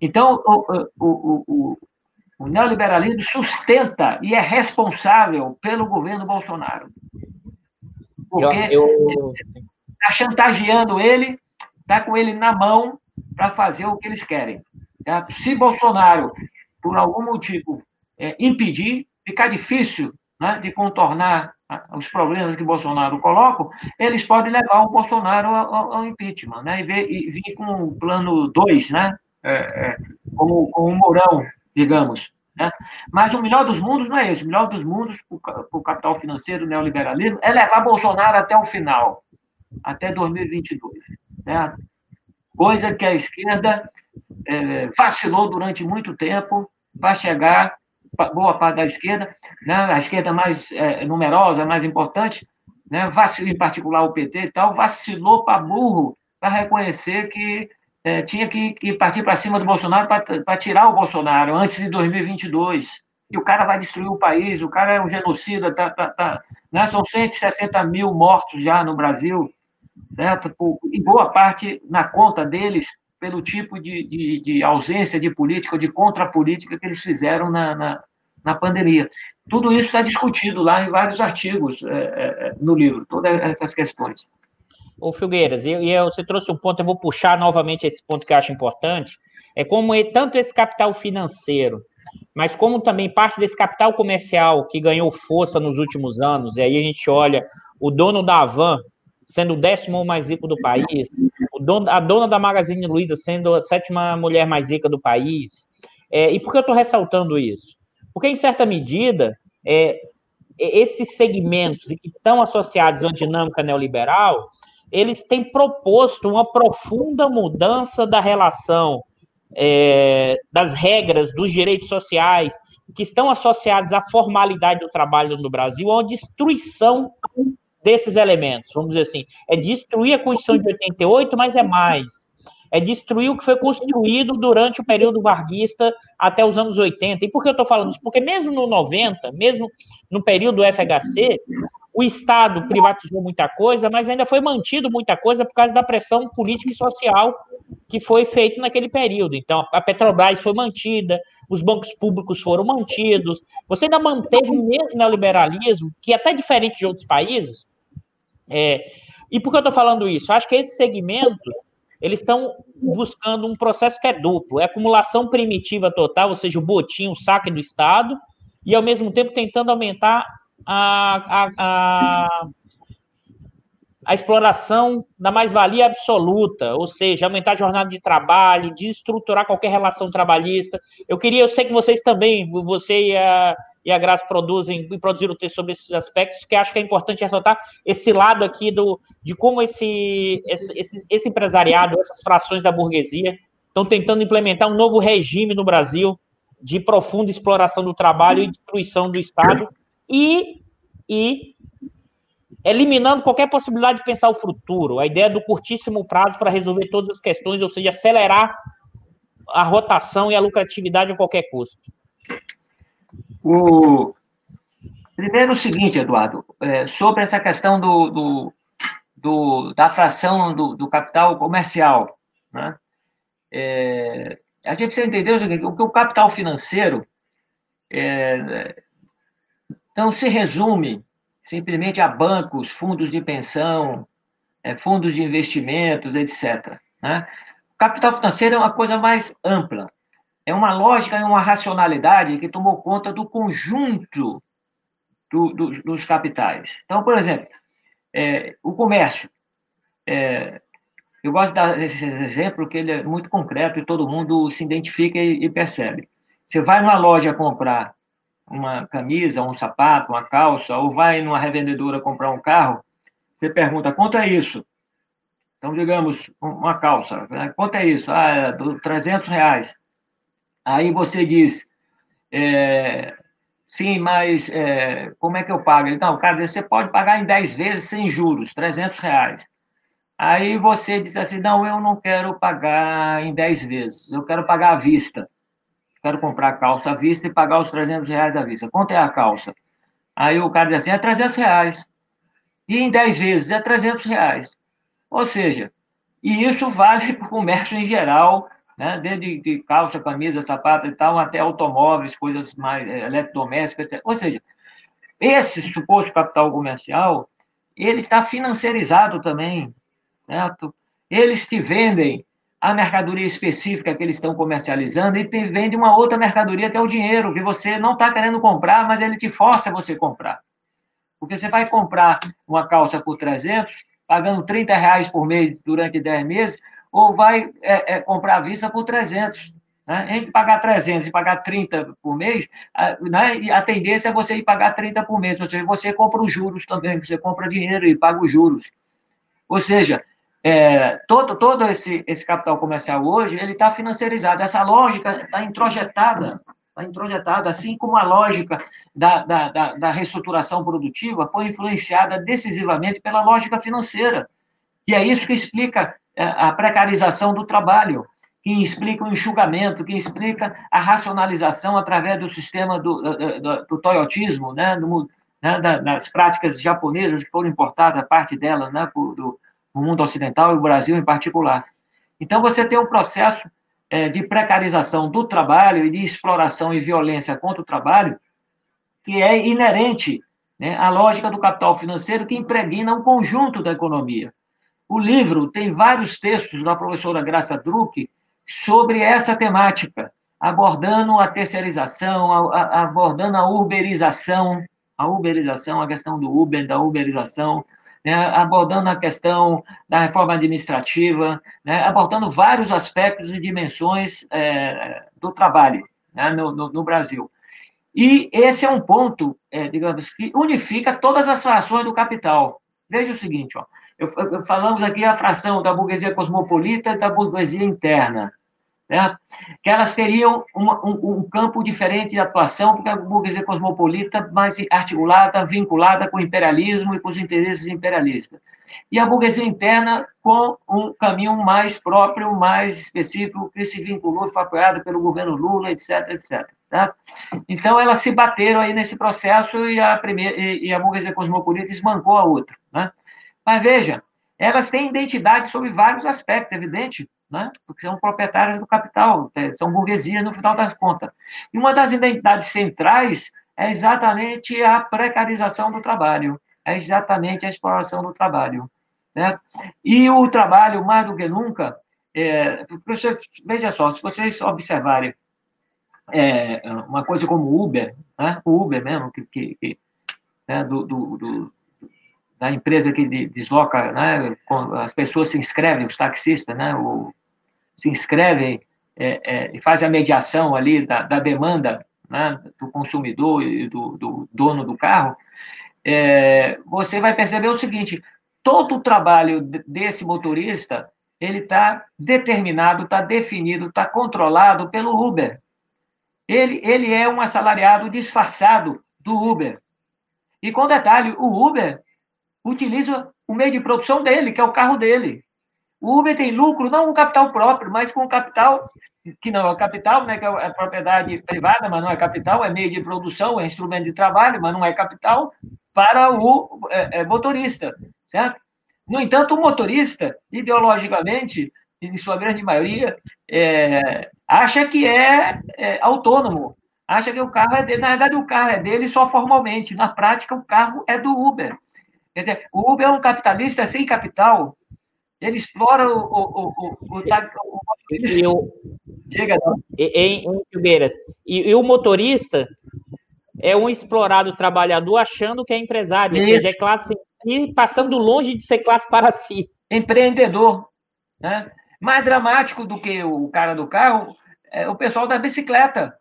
Então, o, o, o, o neoliberalismo sustenta e é responsável pelo governo Bolsonaro. Porque está chantageando ele, está com ele na mão para fazer o que eles querem. Tá? Se Bolsonaro, por algum motivo, é, impedir, ficar difícil né, de contornar os problemas que Bolsonaro coloca, eles podem levar o Bolsonaro ao, ao impeachment, né? E, ver, e vir com o plano 2, né? É, é, um Mourão, digamos. Né? Mas o melhor dos mundos não é esse. O melhor dos mundos, para o capital financeiro, o neoliberalismo, é levar Bolsonaro até o final, até 2022. Né? Coisa que a esquerda é, vacilou durante muito tempo, vai chegar boa parte da esquerda, né, a esquerda mais é, numerosa, mais importante, né, vacilou, em particular o PT e tal, vacilou para burro para reconhecer que é, tinha que, que, partir para cima do Bolsonaro para tirar o Bolsonaro antes de 2022. E o cara vai destruir o país, o cara é um genocida, tá, tá, tá, né? são 160 mil mortos já no Brasil, certo? e boa parte na conta deles pelo tipo de, de, de ausência de política, de contrapolítica que eles fizeram na, na, na pandemia. Tudo isso está discutido lá em vários artigos é, é, no livro, todas essas questões. Ô, Filgueiras, e, e você trouxe um ponto, eu vou puxar novamente esse ponto que eu acho importante, é como tanto esse capital financeiro, mas como também parte desse capital comercial que ganhou força nos últimos anos, e aí a gente olha o dono da Avan sendo o décimo mais rico do país, dono, a dona da Magazine Luiza sendo a sétima mulher mais rica do país. É, e por que eu estou ressaltando isso? Porque, em certa medida, é, esses segmentos que estão associados à dinâmica neoliberal eles têm proposto uma profunda mudança da relação é, das regras dos direitos sociais que estão associados à formalidade do trabalho no Brasil, a uma destruição desses elementos, vamos dizer assim. É destruir a Constituição de 88, mas é mais. É destruir o que foi construído durante o período varguista até os anos 80. E por que eu estou falando isso? Porque mesmo no 90, mesmo no período do FHC, o Estado privatizou muita coisa, mas ainda foi mantido muita coisa por causa da pressão política e social que foi feita naquele período. Então, a Petrobras foi mantida, os bancos públicos foram mantidos. Você ainda manteve o mesmo neoliberalismo, que é até diferente de outros países. É, e por que eu estou falando isso? Acho que esse segmento eles estão buscando um processo que é duplo, é acumulação primitiva total, ou seja, o botim, o saque do Estado, e ao mesmo tempo tentando aumentar a, a, a, a exploração da mais-valia absoluta, ou seja, aumentar a jornada de trabalho, desestruturar qualquer relação trabalhista. Eu queria, eu sei que vocês também, você e a, e a Graça produzem e produziram texto sobre esses aspectos, que acho que é importante ressaltar esse lado aqui do, de como esse, esse, esse, empresariado, essas frações da burguesia, estão tentando implementar um novo regime no Brasil de profunda exploração do trabalho e destruição do Estado e, e eliminando qualquer possibilidade de pensar o futuro, a ideia do curtíssimo prazo para resolver todas as questões, ou seja, acelerar a rotação e a lucratividade a qualquer custo. O... Primeiro, o seguinte, Eduardo, é, sobre essa questão do, do, do da fração do, do, capital comercial, né? É, a gente precisa entender o seguinte, que o capital financeiro é, não se resume simplesmente a bancos, fundos de pensão, é, fundos de investimentos, etc. Né? O capital financeiro é uma coisa mais ampla. É uma lógica, é uma racionalidade que tomou conta do conjunto do, do, dos capitais. Então, por exemplo, é, o comércio. É, eu gosto de dar esse exemplo porque ele é muito concreto e todo mundo se identifica e, e percebe. Você vai numa loja comprar uma camisa, um sapato, uma calça, ou vai numa revendedora comprar um carro, você pergunta, quanto é isso? Então, digamos, uma calça, né? quanto é isso? Ah, é 300 reais. Aí você diz, é, sim, mas é, como é que eu pago? Então, cara, você pode pagar em 10 vezes sem juros, 300 reais. Aí você diz assim, não, eu não quero pagar em 10 vezes, eu quero pagar à vista quero comprar calça à vista e pagar os 300 reais à vista. Quanto é a calça? Aí o cara diz assim, é 300 reais. E em 10 vezes é 300 reais. Ou seja, e isso vale para o comércio em geral, né? desde de calça, camisa, sapato e tal, até automóveis, coisas mais é, eletrodomésticas, etc. Ou seja, esse suposto capital comercial, ele está financiarizado também, certo? Eles te vendem a mercadoria específica que eles estão comercializando e tem, vende uma outra mercadoria que é o dinheiro, que você não está querendo comprar, mas ele te força a você comprar. Porque você vai comprar uma calça por 300, pagando 30 reais por mês durante 10 meses, ou vai é, é, comprar à vista por 300. Né? Entre pagar 300 e pagar 30 por mês, a, né? a tendência é você ir pagar 30 por mês. Ou seja, você compra os juros também, você compra dinheiro e paga os juros. Ou seja, é, todo, todo esse, esse capital comercial hoje, ele está financiarizado. Essa lógica está introjetada, está introjetada, assim como a lógica da, da, da, da, reestruturação produtiva foi influenciada decisivamente pela lógica financeira. E é isso que explica é, a precarização do trabalho, que explica o enxugamento, que explica a racionalização através do sistema do, do, do toyotismo, né, do, né, das práticas japonesas que foram importadas, parte delas, né, por, do, no mundo ocidental e o Brasil em particular. Então, você tem um processo é, de precarização do trabalho e de exploração e violência contra o trabalho que é inerente né, à lógica do capital financeiro que impregna um conjunto da economia. O livro tem vários textos da professora Graça Druck sobre essa temática, abordando a terceirização, a, a, abordando a uberização, a uberização, a questão do Uber, da uberização, né, abordando a questão da reforma administrativa, né, abordando vários aspectos e dimensões é, do trabalho né, no, no, no, Brasil. E esse é um ponto, é, digamos, que unifica todas as ações do capital. Veja o seguinte, ó, eu, eu, falamos aqui a fração da burguesia cosmopolita e da burguesia interna né? que elas teriam uma, um, um, campo diferente de atuação, porque a burguesia cosmopolita mais articulada, vinculada com o imperialismo e com os interesses imperialistas. E a burguesia interna com um caminho mais próprio, mais específico, que se vinculou, foi apoiado pelo governo Lula, etc, etc. Tá? Então, elas se bateram aí nesse processo e a, primeira, e a burguesia cosmopolita esmancou a outra. Né? Mas veja, elas têm identidade sobre vários aspectos, evidente, né? porque são proprietárias do capital, é, são burguesias no final das contas. E uma das identidades centrais é exatamente a precarização do trabalho, é exatamente a exploração do trabalho. Né? E o trabalho, mais do que nunca, é, veja só, se vocês observarem é, uma coisa como o Uber, né? o Uber mesmo, que, que, que né? do, do, do da empresa que desloca, né, as pessoas se inscrevem, os taxistas, né, o, se inscrevem é, é, e fazem a mediação ali da, da demanda né, do consumidor e do, do dono do carro, é, você vai perceber o seguinte: todo o trabalho desse motorista ele está determinado, está definido, está controlado pelo Uber. Ele, ele é um assalariado disfarçado do Uber. E com detalhe, o Uber utiliza o meio de produção dele, que é o carro dele. O Uber tem lucro não com capital próprio, mas com capital que não é capital, né, que é propriedade privada, mas não é capital, é meio de produção, é instrumento de trabalho, mas não é capital para o é, é, motorista, certo? No entanto, o motorista, ideologicamente, em sua grande maioria, é, acha que é, é, autônomo, acha que o carro é dele. Na verdade, o carro é dele só formalmente. Na prática, o carro é do Uber. Quer dizer, o Uber é um capitalista sem capital. Ele explora o. o, o, o, o ele... eu, Chega, em, em Figueiras. E, e, o motorista é um explorado trabalhador achando que é empresário, ou seja, é classe e passando longe de ser classe para si. Empreendedor. Né? Mais dramático do que o cara do carro é o pessoal da bicicleta.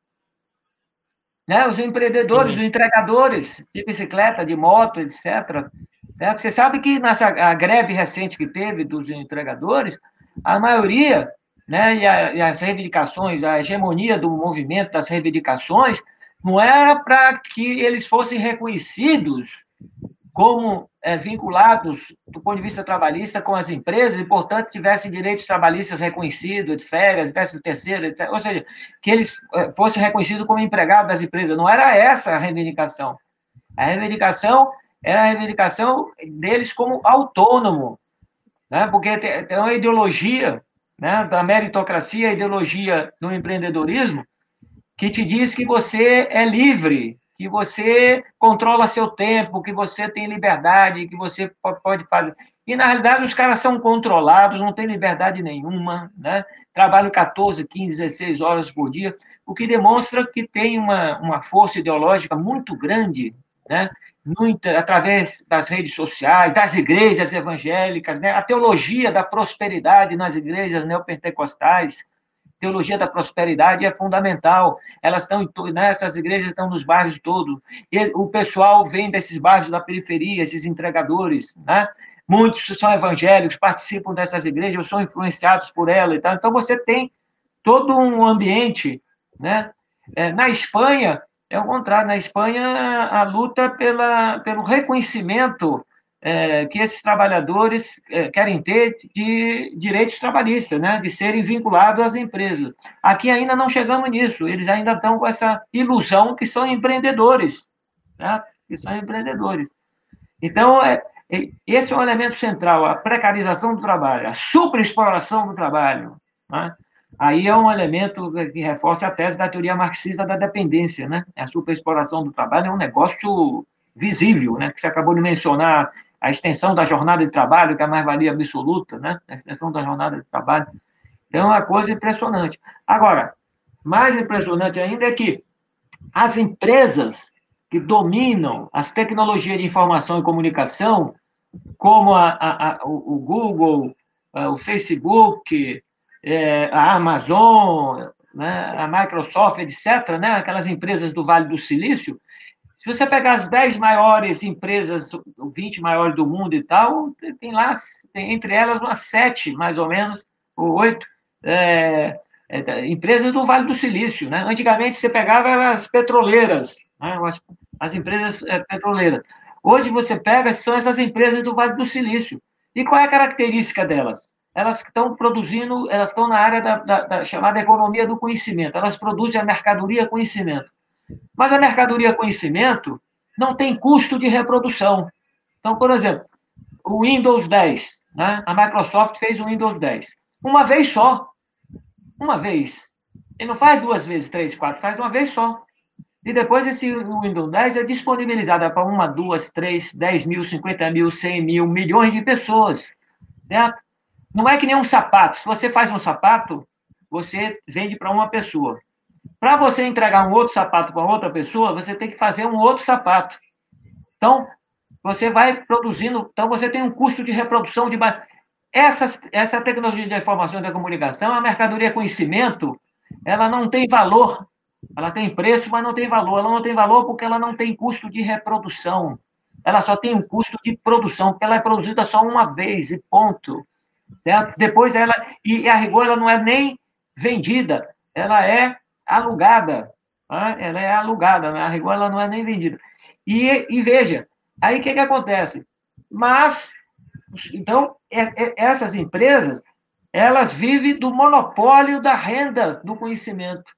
Né? Os empreendedores, uhum. os entregadores de bicicleta, de moto, etc. Certo? Você sabe que nessa a greve recente que teve dos entregadores, a maioria, né, e, a, e as reivindicações, a hegemonia do movimento das reivindicações, não era para que eles fossem reconhecidos como é, vinculados do ponto de vista trabalhista com as empresas e, portanto, tivessem direitos trabalhistas reconhecidos, de férias, décimo terceiro, etc. Ou seja, que eles é, fossem reconhecidos como empregados das empresas. Não era essa a reivindicação. A reivindicação era a reivindicação deles como autônomo, né? porque tem uma ideologia né, da meritocracia, a ideologia do empreendedorismo, que te diz que você é livre, que você controla seu tempo, que você tem liberdade, que você pode fazer. E, na realidade, os caras são controlados, não têm liberdade nenhuma, né? trabalham 14, 15, 16 horas por dia, o que demonstra que tem uma, uma força ideológica muito grande, né? Através das redes sociais, das igrejas evangélicas, né? a teologia da prosperidade nas igrejas neopentecostais, teologia da prosperidade é fundamental. Elas estão em né, essas igrejas estão nos bairros todos. E o pessoal vem desses bairros da periferia, esses entregadores, né? Muitos são evangélicos, participam dessas igrejas, são influenciados por ela e tal. Então você tem todo um ambiente, né? É, na Espanha, é o contrário. Na Espanha, a luta pela, pelo reconhecimento é, que esses trabalhadores é, querem ter de direitos trabalhistas, né, de serem vinculados às empresas. Aqui ainda não chegamos nisso, eles ainda estão com essa ilusão que são empreendedores, né, que são empreendedores. Então, é, esse é um elemento central, a precarização do trabalho, a superexploração do trabalho. Né? Aí é um elemento que reforça a tese da teoria marxista da dependência, né? A superexploração do trabalho é um negócio visível, né? Que você acabou de mencionar a extensão da jornada de trabalho, que é a mais-valia absoluta, né? A extensão da jornada de trabalho. Então, é uma coisa impressionante. Agora, mais impressionante ainda é que as empresas que dominam as tecnologias de informação e comunicação, como a, a, a, o Google, o Facebook, é, a Amazon, né, a Microsoft, etc., né, aquelas empresas do Vale do Silício, Se você pegar as 10 maiores empresas, 20 maiores do mundo e tal, tem lá, tem entre elas umas 7, mais ou menos, ou 8, é, é, empresas do Vale do Silício. Né? Antigamente, você pegava as petroleiras, né? as, as, empresas é, petroleiras. Hoje, você pega, são essas empresas do Vale do Silício. E qual é a característica delas? Elas estão produzindo, elas estão na área da, da, da chamada economia do conhecimento. Elas produzem a mercadoria conhecimento. Mas a mercadoria conhecimento não tem custo de reprodução. Então, por exemplo, o Windows 10, né? a Microsoft fez o Windows 10. Uma vez só. Uma vez. Ele não faz duas vezes, três, quatro, faz uma vez só. E depois esse Windows 10 é disponibilizado para uma, duas, três, dez mil, cinquenta mil, cem mil, milhões de pessoas. Certo? Não é que nem um sapato. Se você faz um sapato, você vende para uma pessoa. Para você entregar um outro sapato para outra pessoa, você tem que fazer um outro sapato. Então, você vai produzindo. Então, você tem um custo de reprodução de. Essa, essa tecnologia de informação e da comunicação, a mercadoria conhecimento, ela não tem valor. Ela tem preço, mas não tem valor. Ela não tem valor porque ela não tem custo de reprodução. Ela só tem um custo de produção, porque ela é produzida só uma vez e ponto. Certo? Depois ela. E a rigor, ela não é nem vendida, ela é alugada. Né? Ela é alugada, né? a rigor ela não é nem vendida. E, e veja, aí o que, que acontece? Mas, então, essas empresas, elas vivem do monopólio da renda do conhecimento.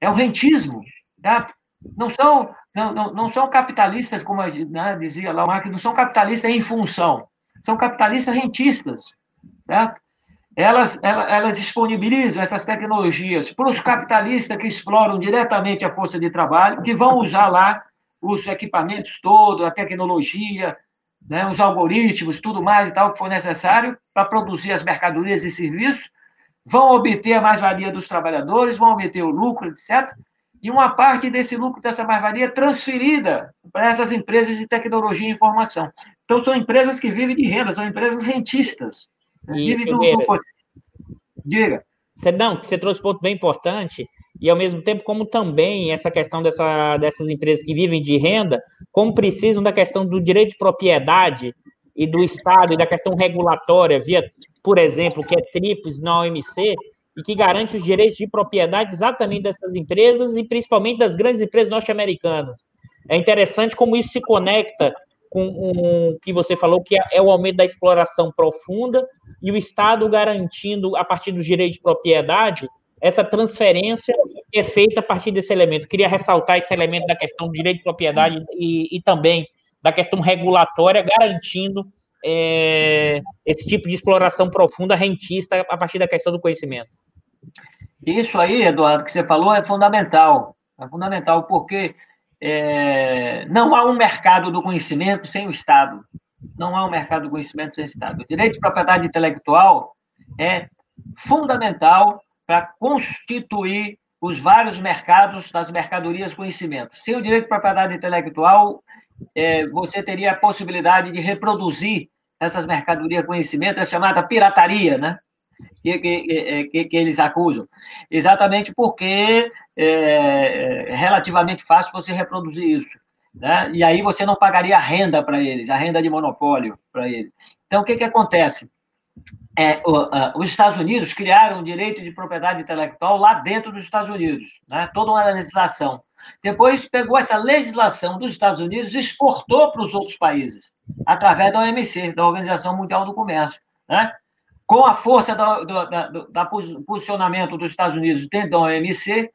É o rentismo. Tá? Não, são, não, não, não são capitalistas, como né, dizia lá o Marx, não são capitalistas em função. São capitalistas rentistas. Certo? elas, elas, elas disponibilizam essas tecnologias para os capitalistas que exploram diretamente a força de trabalho, que vão usar lá os equipamentos todos, a tecnologia, né, os algoritmos, tudo mais e tal que for necessário para produzir as mercadorias e serviços, vão obter a mais-valia dos trabalhadores, vão obter o lucro, etc. E uma parte desse lucro, dessa mais-valia, é transferida para essas empresas de tecnologia e informação. Então, são empresas que vivem de renda, são empresas rentistas. E, do... Diga. Você, não, você trouxe um ponto bem importante, e ao mesmo tempo, como também essa questão dessa, dessas empresas que vivem de renda, como precisam da questão do direito de propriedade e do Estado e da questão regulatória, via, por exemplo, que é TRIPS na OMC, e que garante os direitos de propriedade exatamente dessas empresas e principalmente das grandes empresas norte-americanas. É interessante como isso se conecta com o que você falou, que é o aumento da exploração profunda e o Estado garantindo, a partir do direito de propriedade, essa transferência é feita a partir desse elemento. queria ressaltar esse elemento da questão do direito de propriedade e, e também da questão regulatória, garantindo é, esse tipo de exploração profunda rentista a partir da questão do conhecimento. Isso aí, Eduardo, que você falou é fundamental. É fundamental, porque é, não há um mercado do conhecimento sem o Estado. Não há um mercado do conhecimento sem o Estado. O direito de propriedade intelectual é fundamental para constituir os vários mercados das mercadorias conhecimento. Sem o direito de propriedade intelectual, é, você teria a possibilidade de reproduzir essas mercadorias conhecimento, é chamada pirataria, né? Que, que, que, que, eles acusam. Exatamente porque é, é relativamente fácil você reproduzir isso. Né? E aí você não pagaria renda para eles, a renda de monopólio para eles. Então, o que, que acontece? É, o, a, os Estados Unidos criaram o direito de propriedade intelectual lá dentro dos Estados Unidos, né? toda uma legislação. Depois pegou essa legislação dos Estados Unidos e exportou para os outros países, através da OMC, da Organização Mundial do Comércio. Né? Com a força do, do, do, do posicionamento dos Estados Unidos dentro da OMC,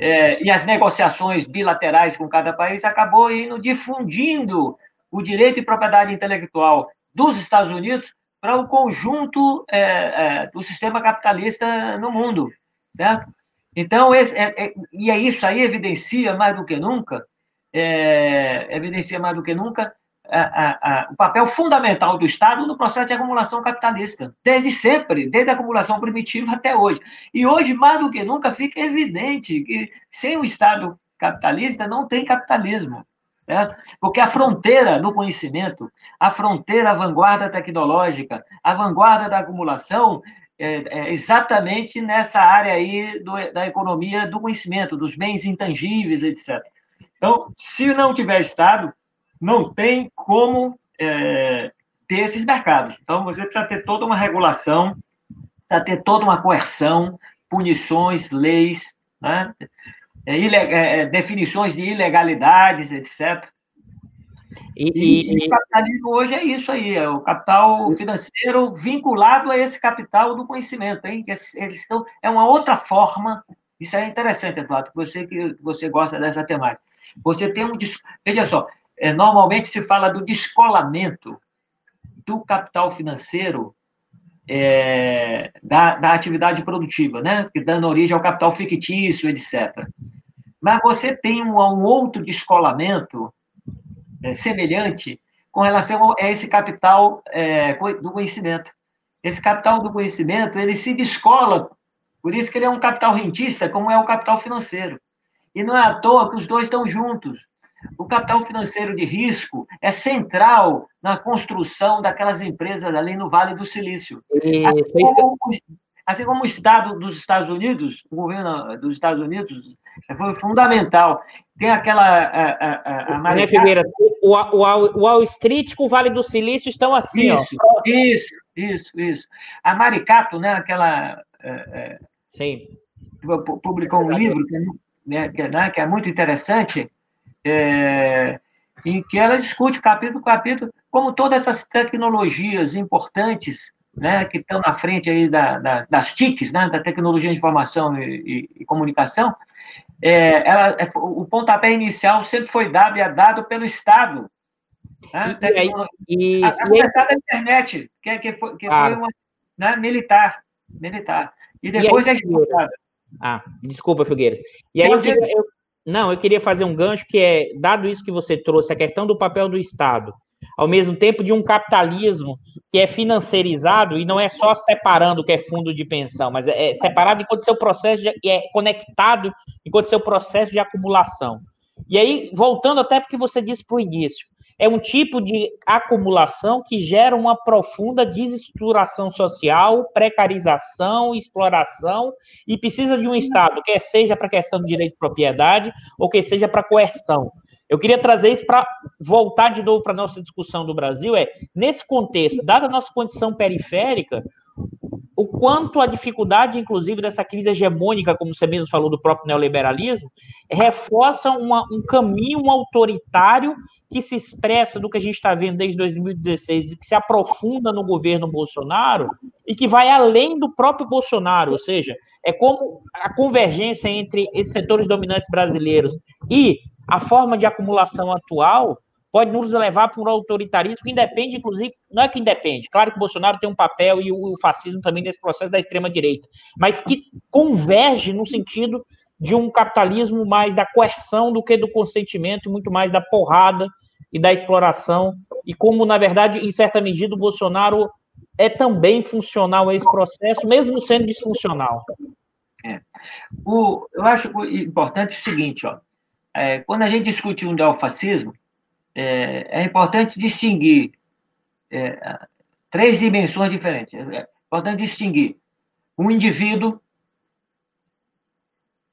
é, e as negociações bilaterais com cada país, acabou indo difundindo o direito de propriedade intelectual dos Estados Unidos para o conjunto é, é, do sistema capitalista no mundo, certo? Então, esse, é, é, e é isso aí evidencia mais do que nunca, é, evidencia mais do que nunca a, a, o papel fundamental do Estado no processo de acumulação capitalista, desde sempre, desde a acumulação primitiva até hoje. E hoje, mais do que nunca, fica evidente que sem o Estado capitalista não tem capitalismo. Certo? Porque a fronteira no conhecimento, a fronteira, a vanguarda tecnológica, a vanguarda da acumulação, é, é exatamente nessa área aí do, da economia do conhecimento, dos bens intangíveis, etc. Então, se não tiver Estado, não tem como é, ter esses mercados. Então, você precisa ter toda uma regulação, precisa ter toda uma coerção, punições, leis, né? É, é, é, definições de ilegalidades, etc. E, e, e, o capitalismo hoje é isso aí, é o capital financeiro vinculado a esse capital do conhecimento, hein? Eles estão, é uma outra forma. Isso é interessante, Eduardo, você que você gosta dessa temática. Você tem um veja só, é, normalmente se fala do descolamento do capital financeiro é, da, da atividade produtiva, né? Que dando origem ao capital fictício, etc. Mas você tem um, um outro descolamento é, semelhante com relação a esse capital é, do conhecimento. Esse capital do conhecimento, ele se descola, por isso que ele é um capital rentista, como é o capital financeiro. E não é à toa que os dois estão juntos. O capital financeiro de risco é central na construção daquelas empresas ali no Vale do Silício. Assim como, assim como o Estado dos Estados Unidos, o governo dos Estados Unidos, foi fundamental. Tem aquela. A, a, a Maria Figueira, o, o, o Wall Street com o Vale do Silício estão assim. Isso, ó. isso, isso, isso. A Maricato, né, aquela. É, é Sim. Publicou um livro que, é né, que, né, que é muito interessante, é, em que ela discute capítulo por capítulo como todas essas tecnologias importantes né, que estão na frente aí da, da, das TICs, né, da tecnologia de informação e, e, e comunicação, é, ela, é, o pontapé inicial sempre foi dado e é dado pelo Estado. Né, e, e, a, a da internet, que, que foi, que claro. foi uma né, militar, militar. E depois e aí, é exportada. Ah, desculpa, Figueiras. E aí eu, eu, não, eu queria fazer um gancho que é, dado isso que você trouxe, a questão do papel do Estado, ao mesmo tempo de um capitalismo que é financiarizado e não é só separando o que é fundo de pensão, mas é, é separado enquanto seu processo de, é conectado enquanto seu processo de acumulação. E aí, voltando até porque você disse para o início, é um tipo de acumulação que gera uma profunda desestruturação social, precarização, exploração, e precisa de um Estado, quer seja para questão do direito de propriedade, ou que seja para coerção. Eu queria trazer isso para voltar de novo para a nossa discussão do Brasil, é, nesse contexto, dada a nossa condição periférica, o quanto a dificuldade, inclusive, dessa crise hegemônica, como você mesmo falou, do próprio neoliberalismo, reforça uma, um caminho autoritário que se expressa do que a gente está vendo desde 2016 e que se aprofunda no governo Bolsonaro e que vai além do próprio Bolsonaro, ou seja, é como a convergência entre esses setores dominantes brasileiros e a forma de acumulação atual pode nos levar para um autoritarismo que independe, inclusive, não é que independe, claro que o Bolsonaro tem um papel e o, fascismo também nesse processo da extrema-direita, mas que converge no sentido de um capitalismo mais da coerção do que do consentimento, muito mais da porrada e da exploração, e como, na verdade, em certa medida, o Bolsonaro é também funcional a esse processo, mesmo sendo disfuncional. É. O, eu acho importante o seguinte, ó, é, quando a gente discute o neofascismo, é, é importante distinguir é, três dimensões diferentes. É importante distinguir um indivíduo,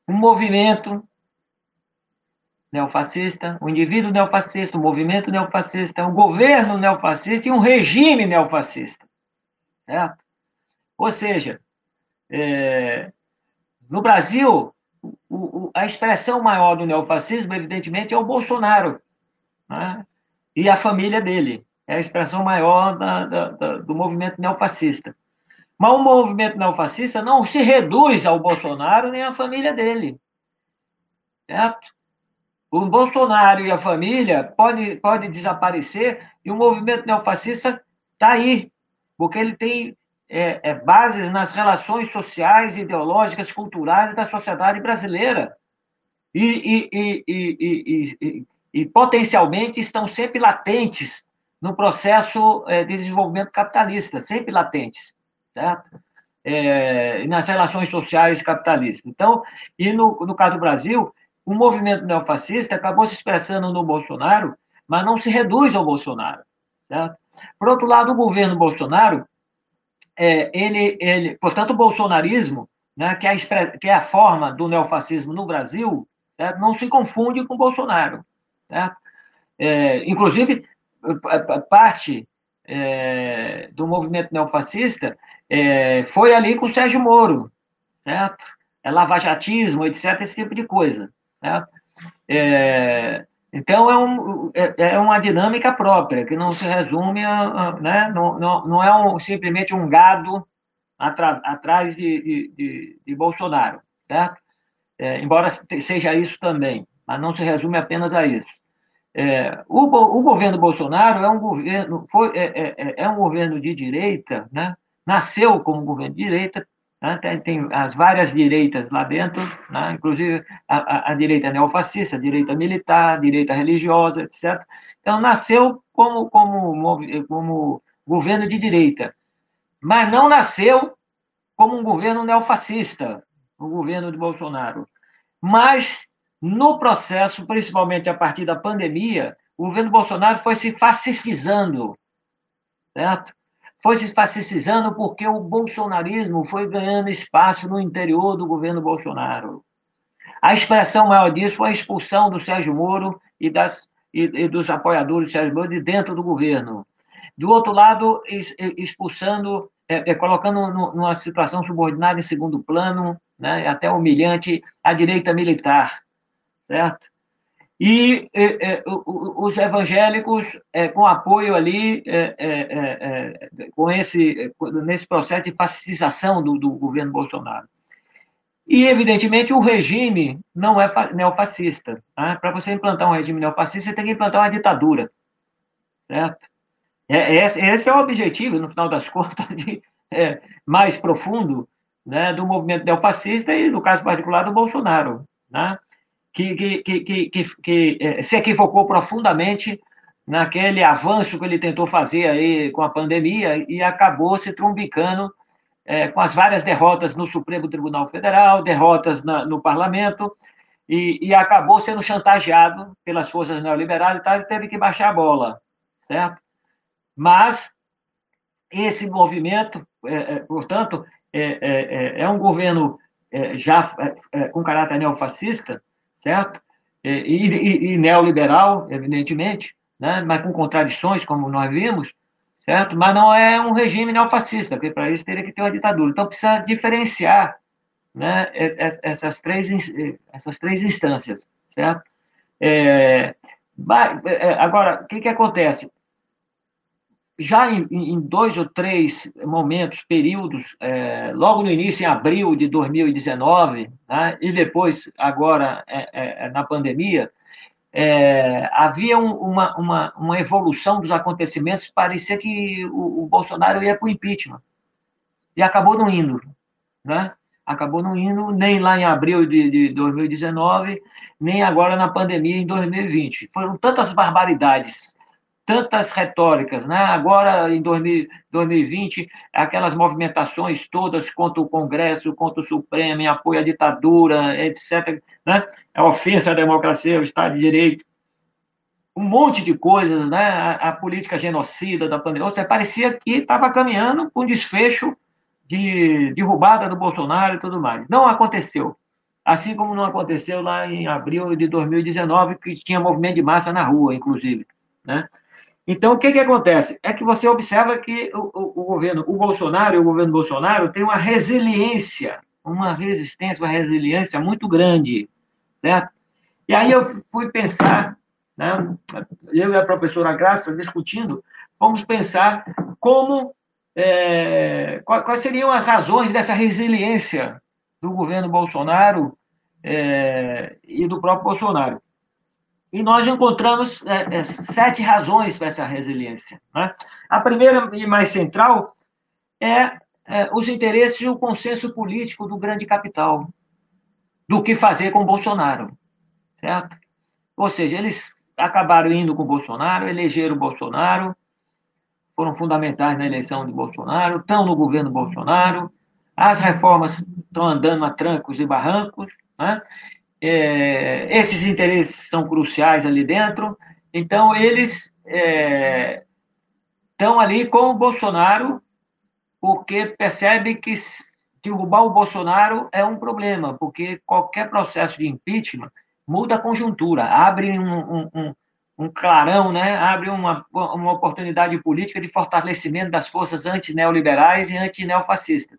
um movimento neofascista, o indivíduo neofascista, o movimento neofascista, o governo neofascista e um regime neofascista. Certo? Ou seja, é, no Brasil, o, o, a expressão maior do neofascismo, evidentemente, é o Bolsonaro né? e a família dele. É a expressão maior da, da, da, do movimento neofascista. Mas o movimento neofascista não se reduz ao Bolsonaro nem à família dele. Certo? O Bolsonaro e a família pode, pode desaparecer e o movimento neofascista está aí, porque ele tem é, é, bases nas relações sociais, ideológicas, culturais da sociedade brasileira. E, e, e, e, potencialmente estão sempre latentes no processo é, de desenvolvimento capitalista, sempre latentes, certo? É, nas relações sociais capitalistas. Então, e no, no caso do Brasil, o movimento neofascista acabou se expressando no Bolsonaro, mas não se reduz ao Bolsonaro. Certo? Por outro lado, o governo Bolsonaro, é, ele, ele, portanto, o bolsonarismo, né, que, é a, que é a forma do neofascismo no Brasil, certo? não se confunde com Bolsonaro. Certo? É, inclusive, parte é, do movimento neofascista é, foi ali com o Sérgio Moro, certo? É lavajatismo, etc., esse tipo de coisa, certo? É, então, é, um, é, é, uma dinâmica própria, que não se resume a, a né? não, não, não é um, simplesmente um gado atra, atrás de, de, de, de, Bolsonaro, certo? É, embora seja isso também, mas não se resume apenas a isso. É, o, o, governo Bolsonaro é um governo, foi, é, é, é, é, um governo de direita, né? nasceu como governo de direita, né? tem, as várias direitas lá dentro, né? inclusive a, a, a, direita neofascista, a direita militar, a direita religiosa, etc. Então, nasceu como, como, como governo de direita, mas não nasceu como um governo neofascista, o governo de Bolsonaro. Mas no processo, principalmente a partir da pandemia, o governo Bolsonaro foi se fascistizando, certo? Foi se fascistizando porque o bolsonarismo foi ganhando espaço no interior do governo Bolsonaro. A expressão maior disso foi a expulsão do Sérgio Moro e, das, e, e dos apoiadores do Sérgio Moro de dentro do governo. Do outro lado, expulsando, é, é, colocando numa situação subordinada em segundo plano, né, até humilhante, a direita militar certo? E os evangélicos, é, com apoio ali, é, é, com esse, nesse processo de fascistização do, do governo Bolsonaro. E, evidentemente, o regime não é neofascista. Né? Para você implantar um regime neofascista, você tem que implantar uma ditadura. Certo? É, esse, esse é o objetivo, no final das contas, de, é, mais profundo né, do movimento neofascista e, no caso particular, do Bolsonaro. Né? Que, que, que, que, é, se equivocou profundamente naquele avanço que ele tentou fazer aí com a pandemia e acabou se trumbicando é, com as várias derrotas no Supremo Tribunal Federal, derrotas na, no Parlamento, e, e, acabou sendo chantageado pelas forças neoliberais e tal, ele teve que baixar a bola, certo? Mas esse movimento, é, é, portanto, é, é, é, é um governo já com caráter neofascista, certo? E, e, e, neoliberal, evidentemente, né? mas com contradições, como nós vimos, certo? Mas não é um regime neofascista, porque para isso teria que ter uma ditadura. Então precisa diferenciar né, essas, três, essas três instâncias, certo? É, é, agora, o que, que acontece? Já em, em, dois ou três momentos, períodos, é, logo no início, em abril de 2019, né, e depois, agora, é, é, é, na pandemia, é, havia um, uma, uma, uma, evolução dos acontecimentos, parecia que o, o Bolsonaro ia para o impeachment, e acabou não indo, né? Acabou não indo nem lá em abril de, de 2019, nem agora na pandemia em 2020. Foram tantas barbaridades tantas retóricas, né? Agora, em 2020, aquelas movimentações todas contra o Congresso, contra o Supremo, em apoio à ditadura, etc., né? A ofensa à democracia, ao Estado de Direito, um monte de coisas, né? A, a política genocida da pandemia, seja, parecia que estava caminhando com desfecho de derrubada do Bolsonaro e tudo mais. Não aconteceu. Assim como não aconteceu lá em abril de 2019, que tinha movimento de massa na rua, inclusive, né? Então, o que, que acontece? É que você observa que o, o, o governo, o Bolsonaro e o governo Bolsonaro tem uma resiliência, uma resistência, uma resiliência muito grande, certo? E aí eu fui pensar, né, eu e a professora Graça discutindo, fomos pensar como, é, quais seriam as razões dessa resiliência do governo Bolsonaro é, e do próprio Bolsonaro. E nós encontramos é, é, sete razões para essa resiliência. Né? A primeira e mais central é, é os interesses e o consenso político do grande capital, do que fazer com Bolsonaro, certo? Ou seja, eles acabaram indo com Bolsonaro, elegeram Bolsonaro, foram fundamentais na eleição de Bolsonaro, estão no governo Bolsonaro, as reformas estão andando a trancos e barrancos, né? É, esses interesses são cruciais ali dentro, então eles é, estão ali com o Bolsonaro, porque percebe que derrubar o Bolsonaro é um problema, porque qualquer processo de impeachment muda a conjuntura, abre um, um, um clarão, né? abre uma, uma oportunidade política de fortalecimento das forças antineoliberais e antineofascistas.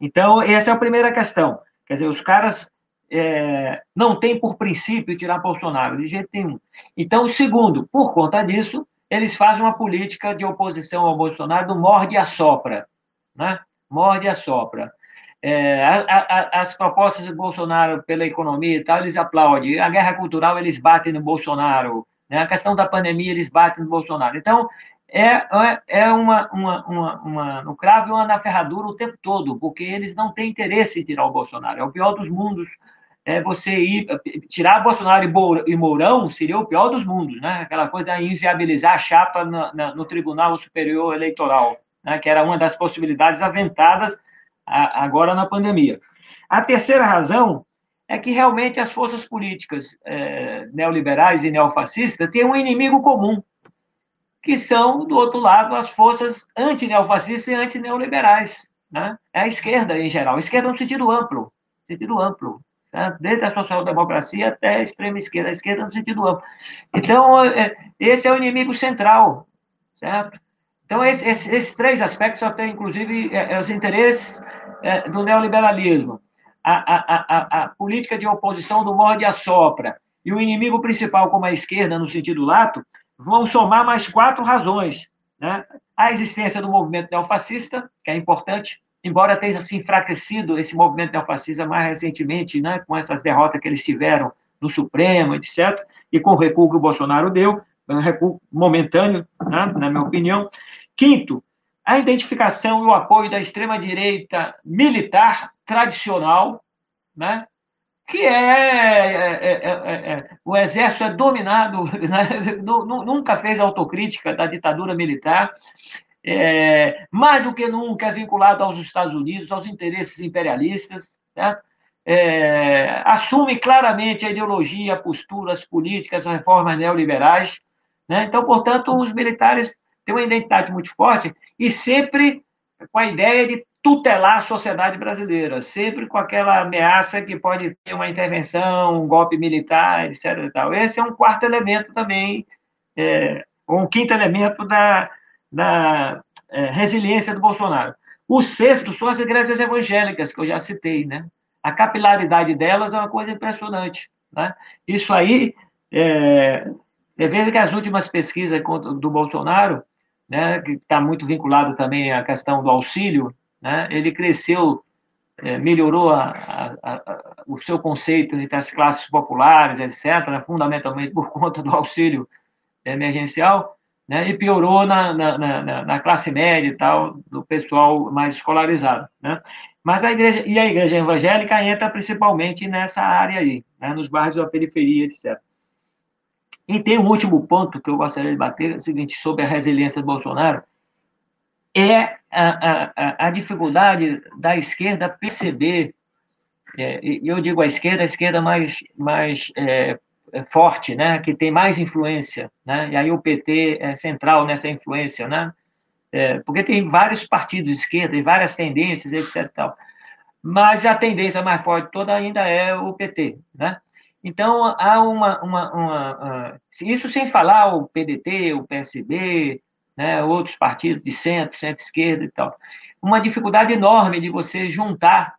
Então, essa é a primeira questão. Quer dizer, os caras é, não têm por princípio tirar Bolsonaro, de jeito nenhum. Então, segundo, por conta disso, eles fazem uma política de oposição ao Bolsonaro do morde e assopra. Né? Morde e assopra. É, a, a, as propostas do Bolsonaro pela economia e tal, eles aplaudem. A guerra cultural, eles batem no Bolsonaro. Né? A questão da pandemia, eles batem no Bolsonaro. Então, é, é, é uma, uma, uma, uma, no cravo e uma na ferradura o tempo todo, porque eles não têm interesse em tirar o Bolsonaro. É o pior dos mundos. É você ir tirar Bolsonaro e Mourão seria o pior dos mundos, né? Aquela coisa de inviabilizar a chapa no, no Tribunal Superior Eleitoral, né? que era uma das possibilidades aventadas a, agora na pandemia. A terceira razão é que realmente as forças políticas é, neoliberais e neofascistas têm um inimigo comum, que são, do outro lado, as forças anti-neofascistas e anti-neoliberais. Né? É a esquerda, em geral. A esquerda no sentido amplo, sentido amplo. Né? Desde a social-democracia até a extrema esquerda, a esquerda no sentido amplo. Então, é, esse é o inimigo central, certo? Então, esses, três aspectos têm, inclusive, é, é, os interesses do neoliberalismo a, a, a, política de oposição do morde e assopra e o inimigo principal, como a esquerda, no sentido lato, vão somar mais quatro razões. Né? A existência do movimento neofascista, que é importante, embora tenha se enfraquecido esse movimento neofascista mais recentemente, né, com essas derrotas que eles tiveram no Supremo, etc., e com o recuo que o Bolsonaro deu, um recuo momentâneo, né, na minha opinião. Quinto, a identificação e o apoio da extrema-direita militar tradicional, né? que é, é, é, é, o exército é dominado, né? nunca fez autocrítica da ditadura militar, mais do que nunca é vinculado aos Estados Unidos, aos interesses imperialistas, né? assume claramente a ideologia, posturas políticas, reformas neoliberais. Né? Então, portanto, os militares têm uma identidade muito forte e sempre com a ideia de tutelar a sociedade brasileira, sempre com aquela ameaça que pode ter uma intervenção, um golpe militar, etc. Esse é um quarto elemento também, é, ou um quinto elemento da, da é, resiliência do Bolsonaro. O sexto são as igrejas evangélicas, que eu já citei, né? A capilaridade delas é uma coisa impressionante, né? Isso aí, é, você vê que as últimas pesquisas do Bolsonaro, né, que está muito vinculado também à questão do auxílio, né? ele cresceu, é, melhorou a, a, a, o seu conceito entre as classes populares, etc., fundamentalmente por conta do auxílio emergencial, né? e piorou na, na, na, na, classe média e tal, do pessoal mais escolarizado. Né? Mas a igreja, e a igreja evangélica entra principalmente nessa área aí, né? nos bairros da periferia, etc. E tem um último ponto que eu gostaria de bater, é o seguinte, sobre a resiliência do Bolsonaro, é a, a, a dificuldade da esquerda perceber, é, eu digo a esquerda, a esquerda mais, mais é, forte, né, que tem mais influência, né, e aí o PT é central nessa influência, né, é, porque tem vários partidos de esquerda e várias tendências, etc. Tal. Mas a tendência mais forte toda ainda é o PT, né? Então, há uma, uma, uma, uma, Isso sem falar o PDT, o PSB, né, outros partidos de centro, centro-esquerda e tal. Uma dificuldade enorme de você juntar,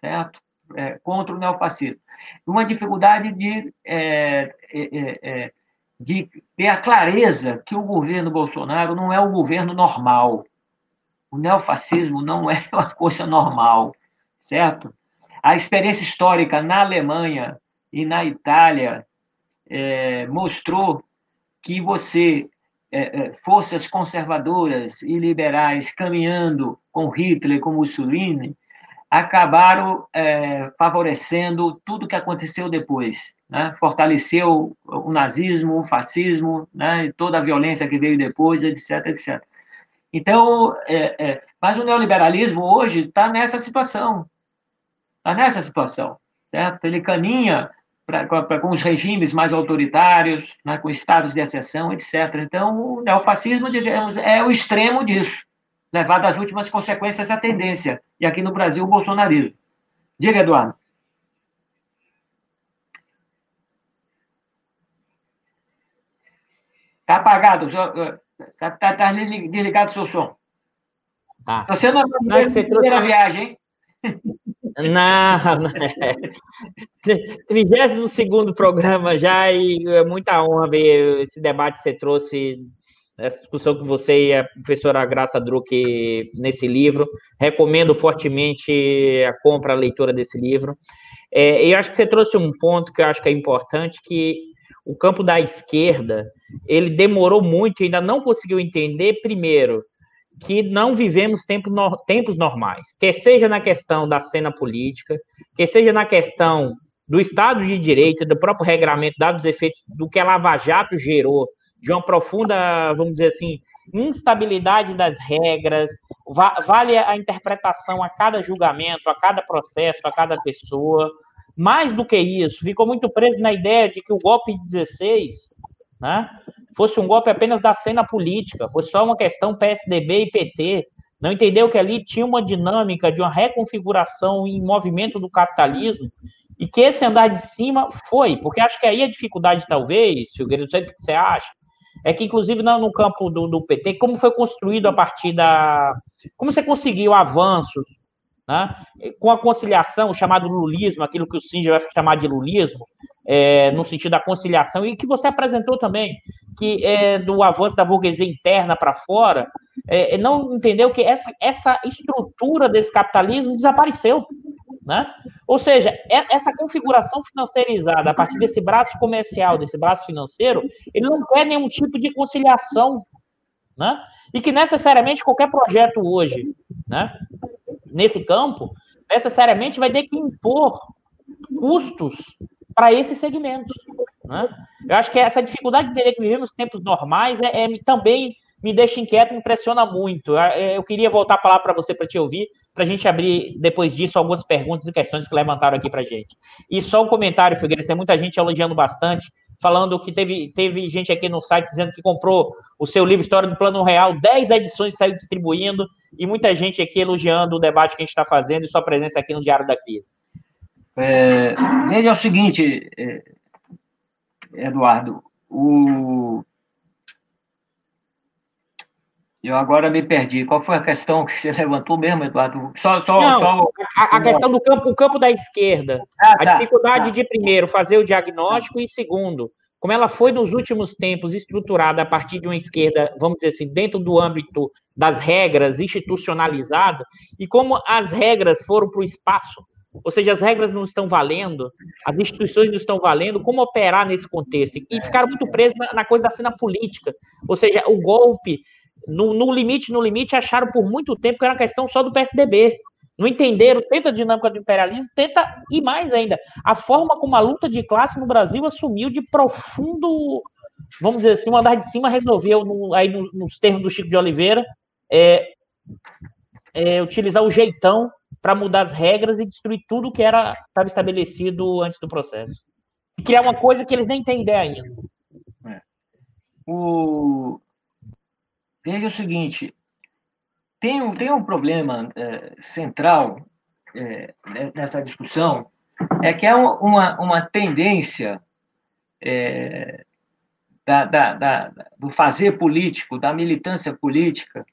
certo? É, contra o neofascismo. Uma dificuldade de, é, é, é, é de ter a clareza que o governo Bolsonaro não é o governo normal. O neofascismo não é uma coisa normal, certo? A experiência histórica na Alemanha e na Itália é, mostrou que você é, é, forças conservadoras e liberais caminhando com Hitler, com Mussolini, acabaram é, favorecendo tudo que aconteceu depois. Né? Fortaleceu o nazismo, o fascismo, né? toda a violência que veio depois, etc, etc. Então, é, é, mas o neoliberalismo hoje está nessa situação. Está nessa situação. Certo? Ele caminha pra, pra, com os regimes mais autoritários, né, com estados de exceção, etc. Então, o neofascismo, digamos, é o extremo disso, Levar das últimas consequências essa tendência, e aqui no Brasil o bolsonarismo. Diga, Eduardo. Está apagado, está tá, tá, tá desligado o seu som. Tá. Você não é, é a primeira trouxe... viagem, hein? Não, não é. 32 programa já e é muita honra ver esse debate que você trouxe essa discussão com você e a professora Graça Druck nesse livro. Recomendo fortemente a compra, a leitura desse livro. É, eu acho que você trouxe um ponto que eu acho que é importante, que o campo da esquerda, ele demorou muito ainda não conseguiu entender, primeiro, que não vivemos tempo no, tempos normais, quer seja na questão da cena política, quer seja na questão do Estado de Direito, do próprio regramento, dados os efeitos do que a Lava Jato gerou, de uma profunda, vamos dizer assim, instabilidade das regras, va vale a interpretação a cada julgamento, a cada processo, a cada pessoa. Mais do que isso, ficou muito preso na ideia de que o golpe de 16 né, fosse um golpe apenas da cena política, fosse só uma questão PSDB e PT, não entendeu que ali tinha uma dinâmica de uma reconfiguração em movimento do capitalismo e que esse andar de cima foi, porque acho que aí a dificuldade, talvez, Silveira, não sei o que você acha, é que, inclusive, no, no campo do, do, PT, como foi construído a partir da. Como você conseguiu avanços né, com a conciliação, o chamado lulismo, aquilo que o Singer vai chamar de lulismo, é, no sentido da conciliação, e que você apresentou também, que é, do avanço da burguesia interna para fora, é, não entendeu que essa, essa estrutura desse capitalismo desapareceu. Né? Ou seja, é, essa configuração financeirizada a partir desse braço comercial, desse braço financeiro, ele não quer nenhum tipo de conciliação. Né? E que necessariamente qualquer projeto hoje, né, nesse campo, necessariamente vai ter que impor custos para esse segmento. Né? Eu acho que essa dificuldade de entender que vivemos tempos normais é, é também me deixa inquieto, me impressiona muito. É, eu queria voltar a palavra para você para te ouvir, para a gente abrir depois disso algumas perguntas e questões que levantaram aqui para gente. E só um comentário, Figueiredo, tem muita gente elogiando bastante, falando que teve, teve gente aqui no site dizendo que comprou o seu livro História do Plano Real, 10 edições saiu distribuindo, e muita gente aqui elogiando o debate que a gente está fazendo e sua presença aqui no Diário da Crise. É, é o seguinte, é, Eduardo, o... eu agora me perdi. Qual foi a questão que você levantou mesmo, Eduardo? Só, só, Não, só... A, a, questão do campo, o campo da esquerda. Ah, a tá, dificuldade tá. de, primeiro, fazer o diagnóstico e, segundo, como ela foi nos últimos tempos estruturada a partir de uma esquerda, vamos dizer assim, dentro do âmbito das regras institucionalizada, e como as regras foram para o espaço ou seja, as regras não estão valendo, as instituições não estão valendo, como operar nesse contexto? E ficaram muito presos na, na coisa da cena política. Ou seja, o golpe, no, no, limite, no limite, acharam por muito tempo que era uma questão só do PSDB. Não entenderam, tenta a dinâmica do imperialismo, tenta, e mais ainda, a forma como a luta de classe no Brasil assumiu de profundo, vamos dizer assim, o andar de cima resolveu, no, aí nos termos do Chico de Oliveira, é, é, utilizar o jeitão para mudar as regras e destruir tudo que era estava estabelecido antes do processo. E criar uma coisa que eles nem têm ideia ainda. É. O... Veja o seguinte, tem um, tem um problema é, central é, nessa discussão, é que é uma, uma tendência é, da, da, da, do fazer político, da militância política,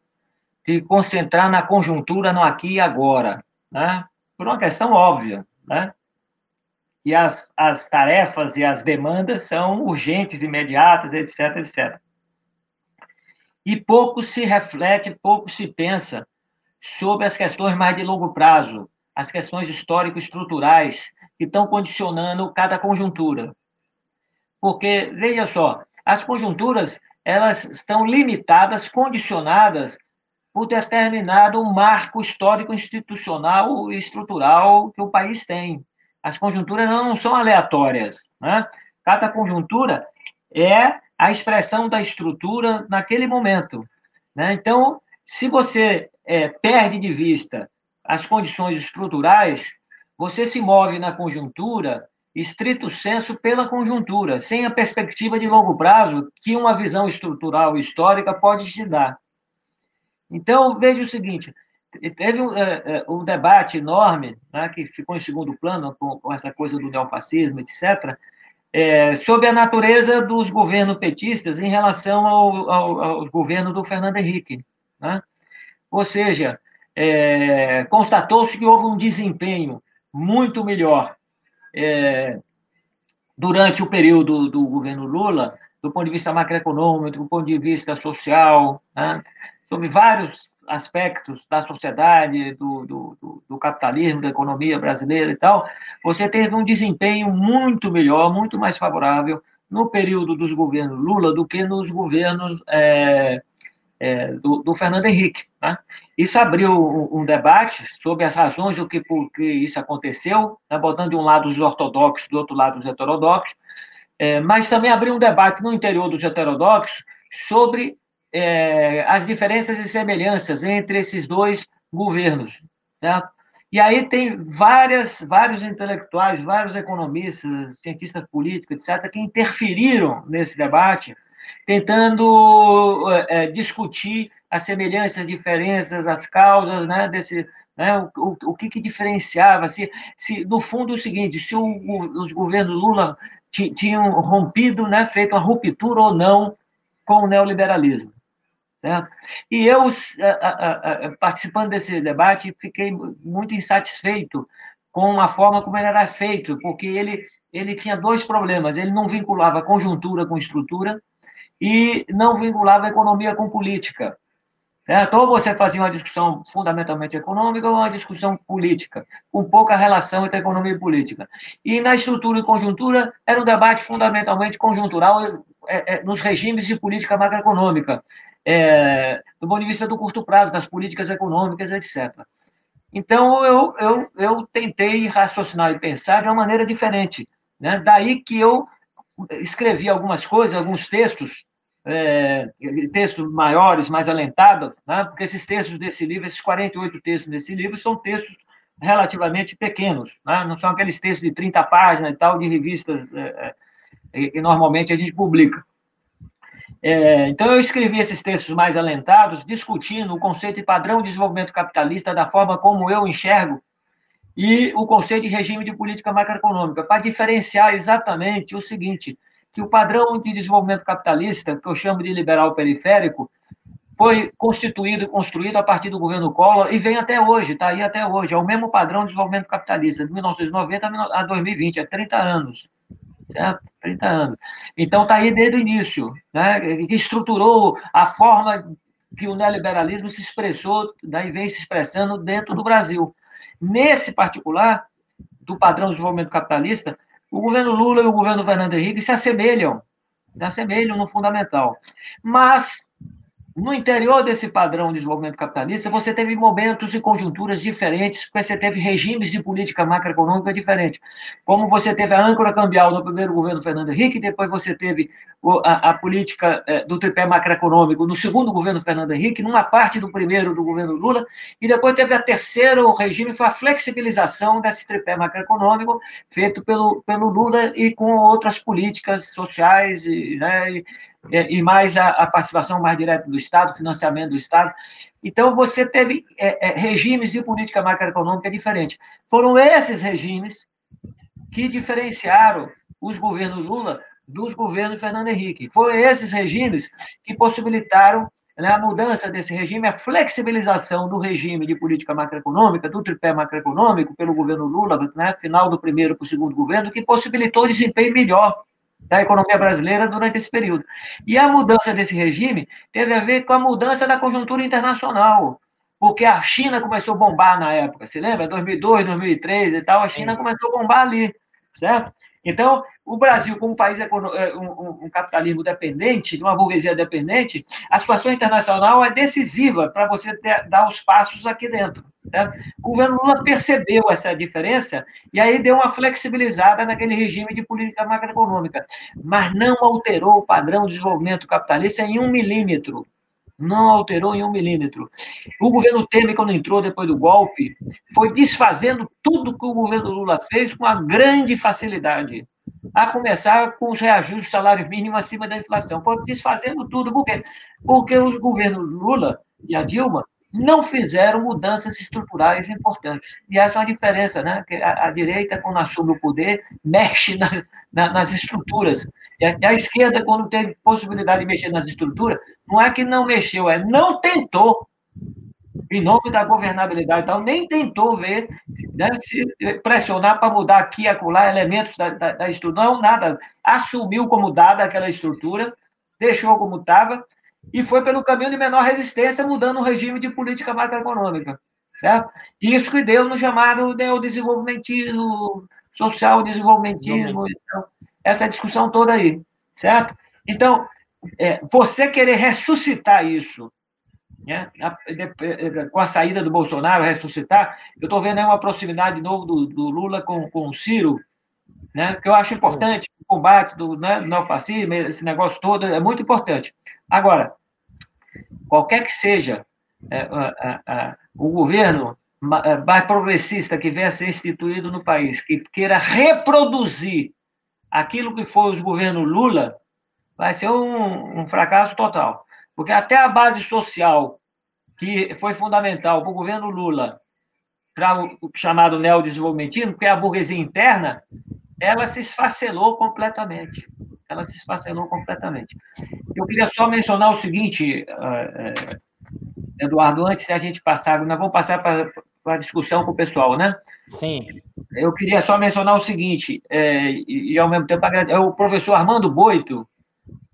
de concentrar na conjuntura no aqui e agora né? por uma questão óbvia, né? E as, as tarefas e as demandas são urgentes, imediatas, etc, etc. E pouco se reflete, pouco se pensa sobre as questões mais de longo prazo, as questões histórico-estruturais que estão condicionando cada conjuntura. Porque, veja só, as conjunturas elas estão limitadas, condicionadas por determinado marco histórico, institucional e estrutural que o país tem. As conjunturas não são aleatórias. Né? Cada conjuntura é a expressão da estrutura naquele momento. Né? Então, se você é, perde de vista as condições estruturais, você se move na conjuntura, estrito senso, pela conjuntura, sem a perspectiva de longo prazo que uma visão estrutural histórica pode te dar. Então, veja o seguinte: teve um, é, é, um debate enorme, né, que ficou em segundo plano com, com, essa coisa do neofascismo, etc., é, sobre a natureza dos governos petistas em relação ao, ao, ao governo do Fernando Henrique. Né? Ou seja, é, constatou-se que houve um desempenho muito melhor é, durante o período do governo Lula, do ponto de vista macroeconômico, do ponto de vista social, né? sobre vários aspectos da sociedade, do, do, do, capitalismo, da economia brasileira e tal, você teve um desempenho muito melhor, muito mais favorável no período dos governos Lula do que nos governos é, é, do, do, Fernando Henrique. Né? Isso abriu um, um, debate sobre as razões do que, por que isso aconteceu, né? botando de um lado os ortodoxos, do outro lado os heterodoxos, é, mas também abriu um debate no interior dos heterodoxos sobre é, as diferenças e semelhanças entre esses dois governos. E aí tem várias, vários intelectuais, vários economistas, cientistas políticos, etc., que interferiram nesse debate, tentando é, discutir as semelhanças, as diferenças, as causas né, desse, né, o, o, que, que diferenciava, se, se, no fundo, é o seguinte, se o, os governos Lula tinham rompido, né, feito uma ruptura ou não com o neoliberalismo. Certo? E eu, participando desse debate, fiquei muito insatisfeito com a forma como ele era feito, porque ele, ele tinha dois problemas. Ele não vinculava conjuntura com estrutura e não vinculava economia com política. Certo? Ou você fazia uma discussão fundamentalmente econômica ou uma discussão política, com pouca relação entre economia e política. E na estrutura e conjuntura, era um debate fundamentalmente conjuntural é, é, nos regimes de política macroeconômica é, do ponto de vista do curto prazo, das políticas econômicas, etc. Então, eu, eu, eu tentei raciocinar e pensar de uma maneira diferente. Né? Daí que eu escrevi algumas coisas, alguns textos, é, textos maiores, mais alentados, né? porque esses textos desse livro, esses 48 textos desse livro, são textos relativamente pequenos, né? não são aqueles textos de 30 páginas e tal, de revistas é, é, que normalmente a gente publica. É, então, eu escrevi esses textos mais alentados, discutindo o conceito de padrão de desenvolvimento capitalista da forma como eu enxergo e o conceito de regime de política macroeconômica, para diferenciar exatamente o seguinte, que o padrão de desenvolvimento capitalista, que eu chamo de liberal periférico, foi constituído e construído a partir do governo Collor e vem até hoje, está aí até hoje. É o mesmo padrão de desenvolvimento capitalista, de 1990 a 2020, é 30 anos certo? 30 anos. Então, está aí desde o início, né? que estruturou a forma que o neoliberalismo se expressou, daí vem se expressando dentro do Brasil. Nesse particular, do padrão de desenvolvimento capitalista, o governo Lula e o governo Fernando Henrique se assemelham, se assemelham no fundamental. Mas no interior desse padrão de desenvolvimento capitalista, você teve momentos e conjunturas diferentes, porque você teve regimes de política macroeconômica diferentes. Como você teve a âncora cambial no primeiro governo Fernando Henrique, depois você teve a, a política é, do tripé macroeconômico no segundo governo Fernando Henrique, numa parte do primeiro do governo Lula, e depois teve a terceira, o regime foi a flexibilização desse tripé macroeconômico, feito pelo, pelo Lula e com outras políticas sociais e, né, e e mais a, a, participação mais direta do Estado, financiamento do Estado. Então, você teve é, é, regimes de política macroeconômica diferentes. Foram esses regimes que diferenciaram os governos Lula dos governos Fernando Henrique. Foram esses regimes que possibilitaram né, a mudança desse regime, a flexibilização do regime de política macroeconômica, do tripé macroeconômico, pelo governo Lula, né, final do primeiro para o segundo governo, que possibilitou desempenho melhor da economia brasileira durante esse período. E a mudança desse regime teve a ver com a mudança da conjuntura internacional, porque a China começou a bombar na época, se lembra? 2002, 2003 e tal, a China começou a bombar ali, certo? Então, o Brasil, como um país, um, um capitalismo dependente, de uma burguesia dependente, a situação internacional é decisiva para você ter, dar os passos aqui dentro. Certo? O governo Lula percebeu essa diferença e aí deu uma flexibilizada naquele regime de política macroeconômica, mas não alterou o padrão de desenvolvimento capitalista em um milímetro não alterou em um milímetro. O governo Temer, quando entrou depois do golpe, foi desfazendo tudo que o governo Lula fez com uma grande facilidade. A começar com os reajustes do salário mínimo acima da inflação. Foi desfazendo tudo. Por quê? Porque os governos Lula e a Dilma não fizeram mudanças estruturais importantes. E essa é uma diferença, né? Que a, a direita, quando assume o poder, mexe na, na, nas estruturas. E a, a, esquerda, quando teve possibilidade de mexer nas estruturas, não é que não mexeu, é não tentou. Em nome da governabilidade e tal, nem tentou ver, né, se pressionar para mudar aqui e acolá elementos da, da, da estrutura. Não, nada. Assumiu como dada aquela estrutura, deixou como estava, e foi pelo caminho de menor resistência, mudando o regime de política macroeconômica, certo? Isso que deu no chamado neodesenvolvimentismo, social desenvolvimentismo, então, essa discussão toda aí, certo? Então, é, você querer ressuscitar isso, né, com a saída do Bolsonaro, ressuscitar, eu estou vendo aí uma proximidade de novo do, do, Lula com, com o Ciro, né, que eu acho importante, o combate do, né, esse negócio todo, é muito importante. Agora, qualquer que seja é, é, é, o governo mais progressista que venha a ser instituído no país, que queira reproduzir aquilo que foi os governos Lula, vai ser um, um fracasso total. Porque até a base social, que foi fundamental para o governo Lula, para o chamado neodesenvolvimentismo, que é a burguesia interna, ela se esfacelou completamente ela se esfacelou completamente. Eu queria só mencionar o seguinte, eh, eh, Eduardo, antes de a gente passar, nós vamos passar para a discussão com o pessoal, né? Sim. Eu queria só mencionar o seguinte, é, e, e, ao mesmo tempo agradecer, é o professor Armando Boito,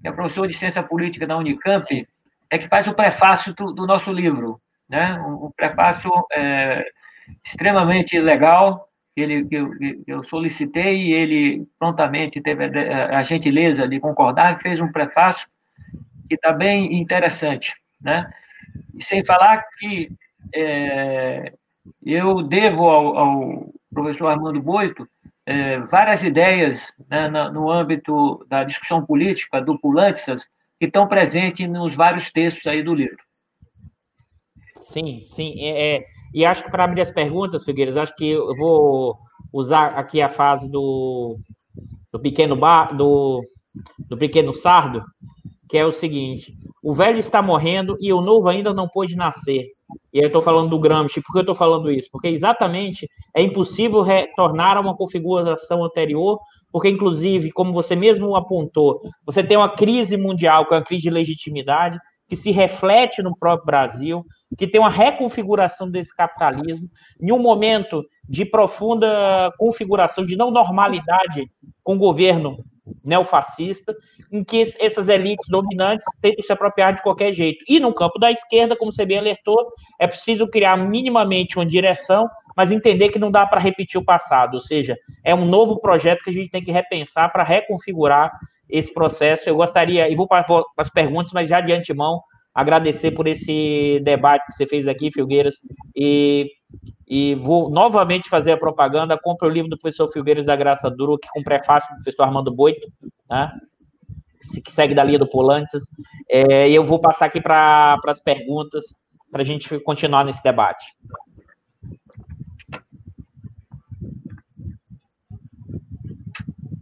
que é professor de Ciência Política da Unicamp, é que faz o prefácio do, do nosso livro, né? Um, um prefácio é, extremamente legal, ele, eu, eu, solicitei e ele prontamente teve a, a gentileza de concordar e fez um prefácio que está bem interessante, né? E sem falar que é, eu devo ao, ao, professor Armando Boito é, várias ideias né, no âmbito da discussão política do Pulantzas que estão presentes nos vários textos aí do livro. Sim, sim. É, é e acho que para abrir as perguntas, Figueiras, acho que eu vou usar aqui a fase do, do pequeno bar, do, do pequeno sardo, que é o seguinte: o velho está morrendo e o novo ainda não pôde nascer. E eu estou falando do Gramsci. Por que eu estou falando isso? Porque exatamente é impossível retornar a uma configuração anterior, porque, inclusive, como você mesmo apontou, você tem uma crise mundial, que é uma crise de legitimidade, que se reflete no próprio Brasil, que tem uma reconfiguração desse capitalismo, em um momento de profunda configuração de não normalidade com o governo neofascista, em que essas elites dominantes tentam se apropriar de qualquer jeito. E no campo da esquerda, como você bem alertou, é preciso criar minimamente uma direção, mas entender que não dá para repetir o passado, ou seja, é um novo projeto que a gente tem que repensar para reconfigurar esse processo. Eu gostaria, e vou para as perguntas, mas já de antemão, agradecer por esse debate que você fez aqui, Filgueiras, e, e vou novamente fazer a propaganda. Compre o livro do professor Filgueiras da Graça Duro, que com prefácio do professor Armando Boito, né? que segue da linha do Polantes. É, e eu vou passar aqui para as perguntas, para a gente continuar nesse debate.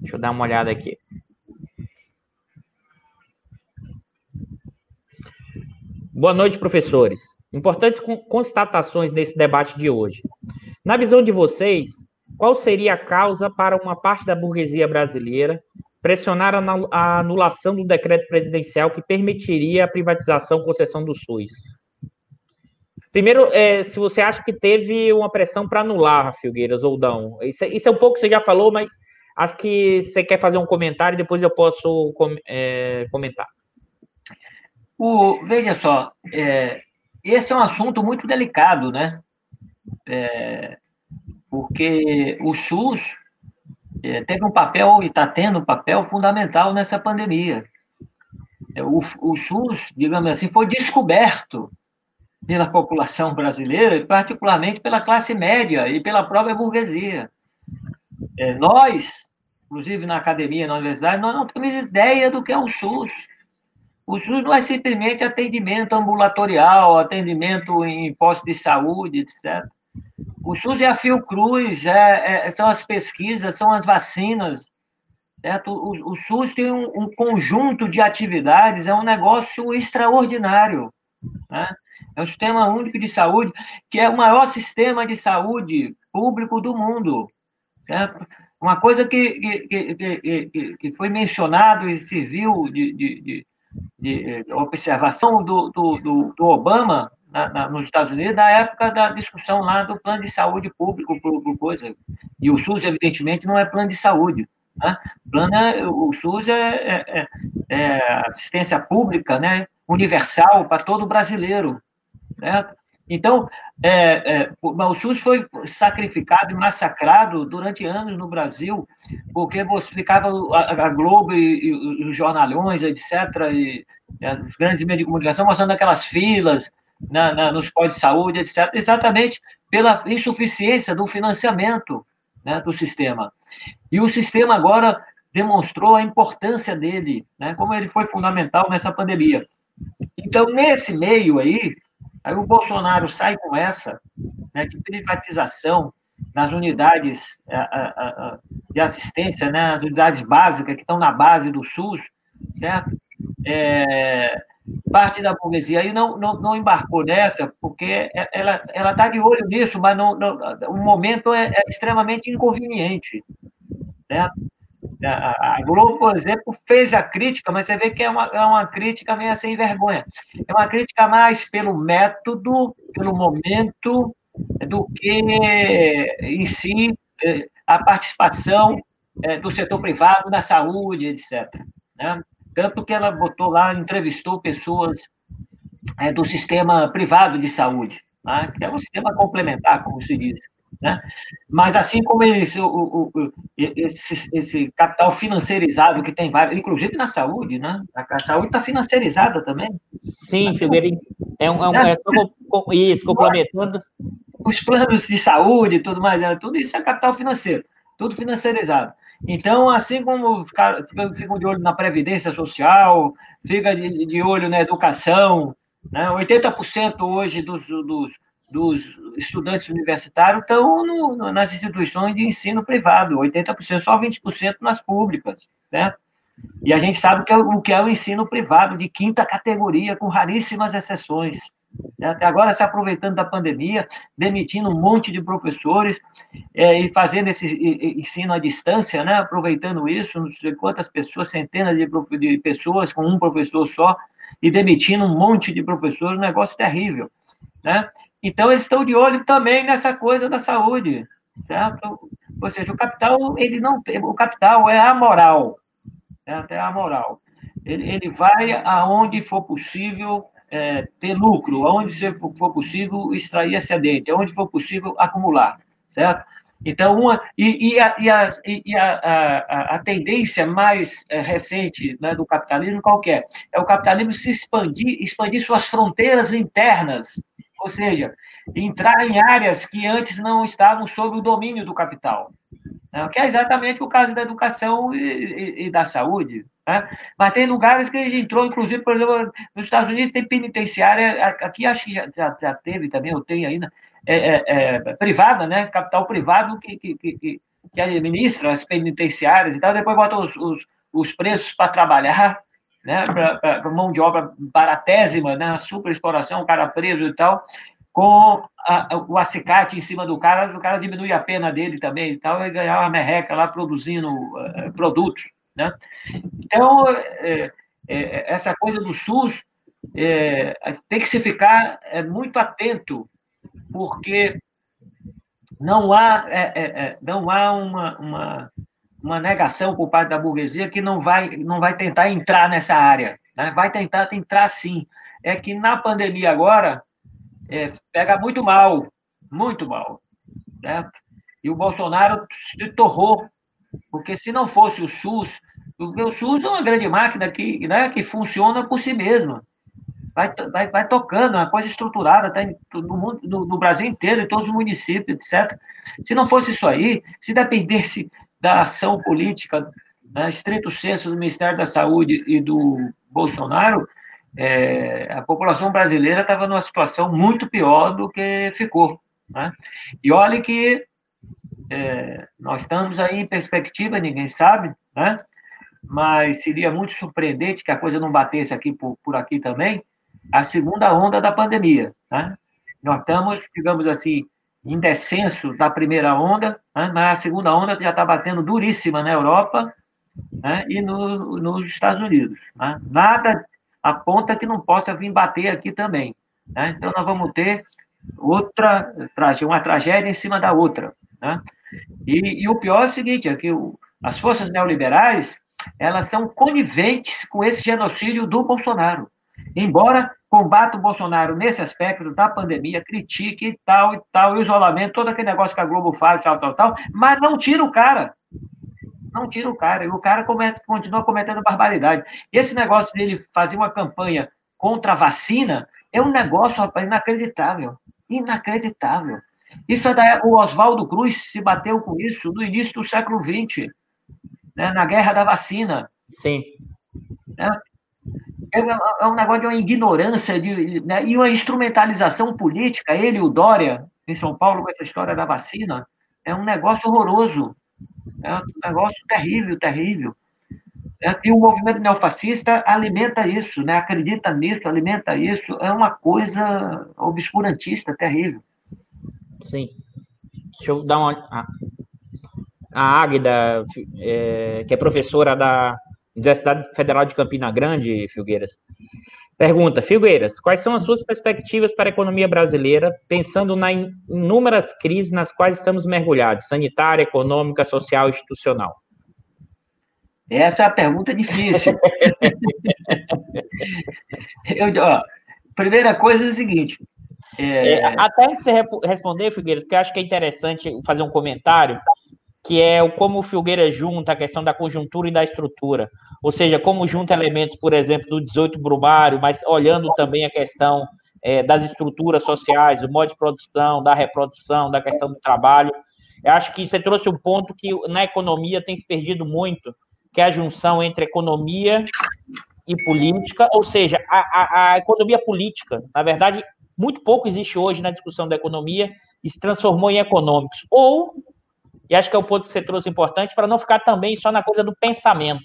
Deixa eu dar uma olhada aqui. Boa noite, professores. Importantes constatações nesse debate de hoje. Na visão de vocês, qual seria a causa para uma parte da burguesia brasileira pressionar a anulação do decreto presidencial que permitiria a privatização concessão do SUS? Primeiro, é, se você acha que teve uma pressão para anular, Filgueiras ou não. Isso, é, isso, é um pouco que você já falou, mas acho que você quer fazer um comentário depois eu posso é, comentar. O, veja só, é, esse é um assunto muito delicado, né? É, porque o SUS é, teve um papel e está tendo um papel fundamental nessa pandemia. É, o, o SUS, digamos assim, foi descoberto pela população brasileira, e particularmente pela classe média e pela própria burguesia. É, nós, inclusive na academia, na universidade, nós não temos ideia do que é o SUS. O SUS não é simplesmente atendimento ambulatorial, atendimento em postos de saúde, etc. O SUS é a Fiocruz, é, é, são as pesquisas, são as vacinas. Certo? O, o SUS tem um, um, conjunto de atividades, é um negócio extraordinário. Né? É o Sistema Único de Saúde, que é o maior sistema de saúde público do mundo. Certo? Uma coisa que, que, que, que, foi mencionado e serviu de, de, de, de observação do, do, do Obama na, na, nos Estados Unidos, na época da discussão lá do plano de saúde público, por, coisa. E o SUS, evidentemente, não é plano de saúde. Né? Plano é, o SUS é, é, é, é assistência pública né? universal para todo brasileiro. Certo? Então, é, é, o SUS foi sacrificado e massacrado durante anos no Brasil, porque você ficava a, Globo e, e, os jornalhões, etc., e, e os grandes meios de comunicação mostrando aquelas filas na, na, nos pós de saúde, etc., exatamente pela insuficiência do financiamento né, do sistema. E o sistema agora demonstrou a importância dele, né, como ele foi fundamental nessa pandemia. Então, nesse meio aí, Aí o Bolsonaro sai com essa, né, de privatização nas unidades a, a, a, de assistência, né, as unidades básicas que estão na base do SUS, certo? É, parte da burguesia aí não, não, não embarcou nessa, porque ela está de olho nisso, mas não, não, o momento é, é extremamente inconveniente. Certo? A, Globo, por exemplo, fez a crítica, mas você vê que é uma, é uma crítica meio sem vergonha. É uma crítica mais pelo método, pelo momento, do que em si é, a participação é, do setor privado na saúde, etc. Né? Tanto que ela botou lá, entrevistou pessoas é, do sistema privado de saúde, né? que é um sistema complementar, como se diz. Né? Mas assim como esse, o, o, esse, esse, capital financeirizado que tem vários, inclusive na saúde, né? A, saúde está financeirizada também. Sim, Figueiredo, é um, é um é, é, isso, complementando. Os planos de saúde e tudo mais, é, tudo isso é capital financeiro, tudo financeirizado. Então, assim como ficam de olho na previdência social, fica de, de olho na educação, né? 80% hoje dos, dos dos estudantes universitários estão no, no, nas instituições de ensino privado, 80%, só 20% nas públicas, certo? E a gente sabe que é, o que é o ensino privado de quinta categoria, com raríssimas exceções. Até agora, se aproveitando da pandemia, demitindo um monte de professores é, e fazendo esse ensino à distância, né? aproveitando isso, não sei quantas pessoas, centenas de, de pessoas com um professor só, e demitindo um monte de professores, um negócio terrível. Né? Então, eles estão de olho também nessa coisa da saúde, certo? Ou seja, o capital, ele não o capital é amoral, certo? é amoral. Ele, ele vai aonde for possível é, ter lucro, aonde for possível extrair excedente, aonde for possível acumular, certo? Então, uma, e, e, a, e, a, e a, a, a, tendência mais é, recente né, do capitalismo qual é? É o capitalismo se expandir, expandir suas fronteiras internas, ou seja, entrar em áreas que antes não estavam sob o domínio do capital, né? que é exatamente o caso da educação e, e, e da saúde. Né? Mas tem lugares que gente entrou, inclusive, por exemplo, nos Estados Unidos tem penitenciária, aqui acho que já, já teve também, ou tem ainda, é, é, é, privada, né? capital privado que, que, que, que administra as penitenciárias e tal, depois bota os, os, os preços para trabalhar, né, para mão de obra baratésima, né, super exploração, o cara preso e tal, com a, o acicate em cima do cara, o cara diminui a pena dele também e tal, e ganhar uma merreca lá produzindo uh, produtos, né? Então, é, é, essa coisa do SUS é, tem que se ficar muito atento, porque não há, não há uma, uma uma negação por parte da burguesia que não vai, não vai tentar entrar nessa área. Né? Vai tentar entrar sim. É que na pandemia agora é, pega muito mal, muito mal. Né? E o Bolsonaro se torrou, porque se não fosse o SUS, o SUS é uma grande máquina que, né, que funciona por si mesma. Vai, vai, vai tocando, é uma coisa estruturada, tá no, mundo, no, no Brasil inteiro, em todos os municípios, etc. Se não fosse isso aí, se dependesse da ação política, né, estrito senso do Ministério da Saúde e do Bolsonaro, é, a população brasileira estava numa situação muito pior do que ficou. Né? E olhe que é, nós estamos aí em perspectiva, ninguém sabe, né? mas seria muito surpreendente que a coisa não batesse aqui por, por aqui também, a segunda onda da pandemia. Né? Nós estamos, digamos assim, em descenso da primeira onda, né? mas a segunda onda já está batendo duríssima na Europa né? e no, nos Estados Unidos. Né? Nada aponta que não possa vir bater aqui também. Né? Então, nós vamos ter outra, uma tragédia em cima da outra. Né? E, e, o pior é o seguinte, é que o, as forças neoliberais, elas são coniventes com esse genocídio do Bolsonaro. Embora combata o Bolsonaro nesse aspecto da pandemia, critique e tal e tal, isolamento, todo aquele negócio que a Globo faz, tal, tal, tal, mas não tira o cara. Não tira o cara. E o cara comete, continua cometendo barbaridade. Esse negócio dele fazer uma campanha contra a vacina é um negócio, rapaz, inacreditável. Inacreditável. Isso é da, o Oswaldo Cruz se bateu com isso no início do século XX, né, na guerra da vacina. Sim. Né? É, é, um negócio de uma ignorância de, né, e uma instrumentalização política. Ele, o Dória, em São Paulo, com essa história da vacina, é um negócio horroroso. É um negócio terrível, terrível. É, e o movimento neofascista alimenta isso, né? acredita nisso, alimenta isso. É uma coisa obscurantista, terrível. Sim. Deixa eu dar uma. A Águida, é, que é professora da Universidade Federal de Campina Grande, Filgueiras, pergunta: Filgueiras, quais são as suas perspectivas para a economia brasileira, pensando nas inúmeras crises nas quais estamos mergulhados, sanitária, econômica, social institucional? Essa é a pergunta difícil. Eu, ó, primeira coisa é o seguinte: é... É, até antes de você responder, Figueiredo, que eu acho que é interessante fazer um comentário, que é o como o Filgueira junta a questão da conjuntura e da estrutura. Ou seja, como junta elementos, por exemplo, do 18 Brumário, mas olhando também a questão é, das estruturas sociais, do modo de produção, da reprodução, da questão do trabalho. Eu acho que você trouxe um ponto que na economia tem se perdido muito, que é a junção entre economia e política, ou seja, a, a, a economia política, na verdade, muito pouco existe hoje na discussão da economia e se transformou em econômicos. Ou, e acho que é o ponto que você trouxe importante, para não ficar também só na coisa do pensamento.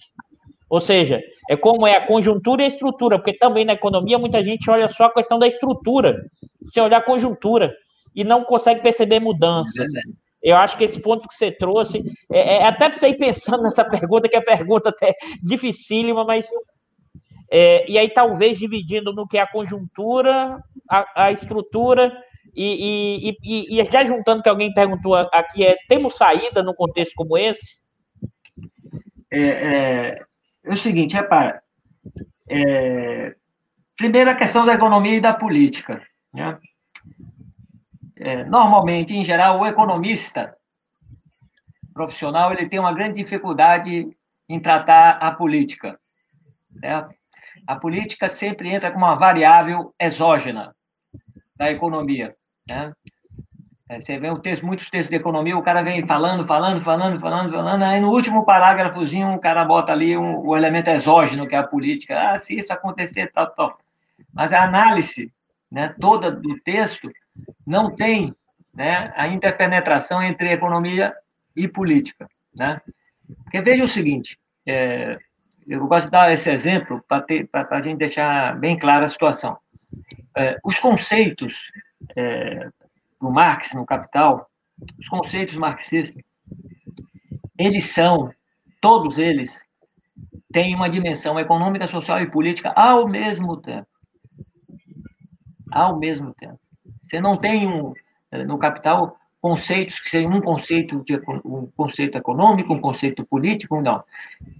Ou seja, é como é a conjuntura e a estrutura, porque também na economia muita gente olha só a questão da estrutura, se olhar a conjuntura, e não consegue perceber mudanças. Eu acho que esse ponto que você trouxe, é, é até você ir pensando nessa pergunta, que é pergunta até dificílima, mas é, e aí, talvez dividindo no que é a conjuntura, a, a estrutura, e, e, e, e, já juntando que alguém perguntou aqui, é temos saída num contexto como esse? É, é, é o seguinte, repara. É, primeiro, a questão da economia e da política. Né? É, normalmente, em geral, o economista profissional ele tem uma grande dificuldade em tratar a política. Certo? a política sempre entra como uma variável exógena da economia. Né? É, você vê um texto, muitos textos de economia, o cara vem falando, falando, falando, falando, falando, aí no último parágrafozinho o cara bota ali um, o elemento exógeno, que é a política. Ah, se isso acontecer, tal, tal. Mas a análise né, toda do texto não tem né, a interpenetração entre economia e política. Né? Porque veja o seguinte, é, eu gosto de dar esse exemplo para a gente deixar bem clara a situação. É, os conceitos é, do Marx no Capital, os conceitos marxistas, eles são, todos eles, têm uma dimensão econômica, social e política ao mesmo tempo. Ao mesmo tempo. Você não tem um, no Capital conceitos que seriam um conceito de um conceito econômico, um conceito político, não.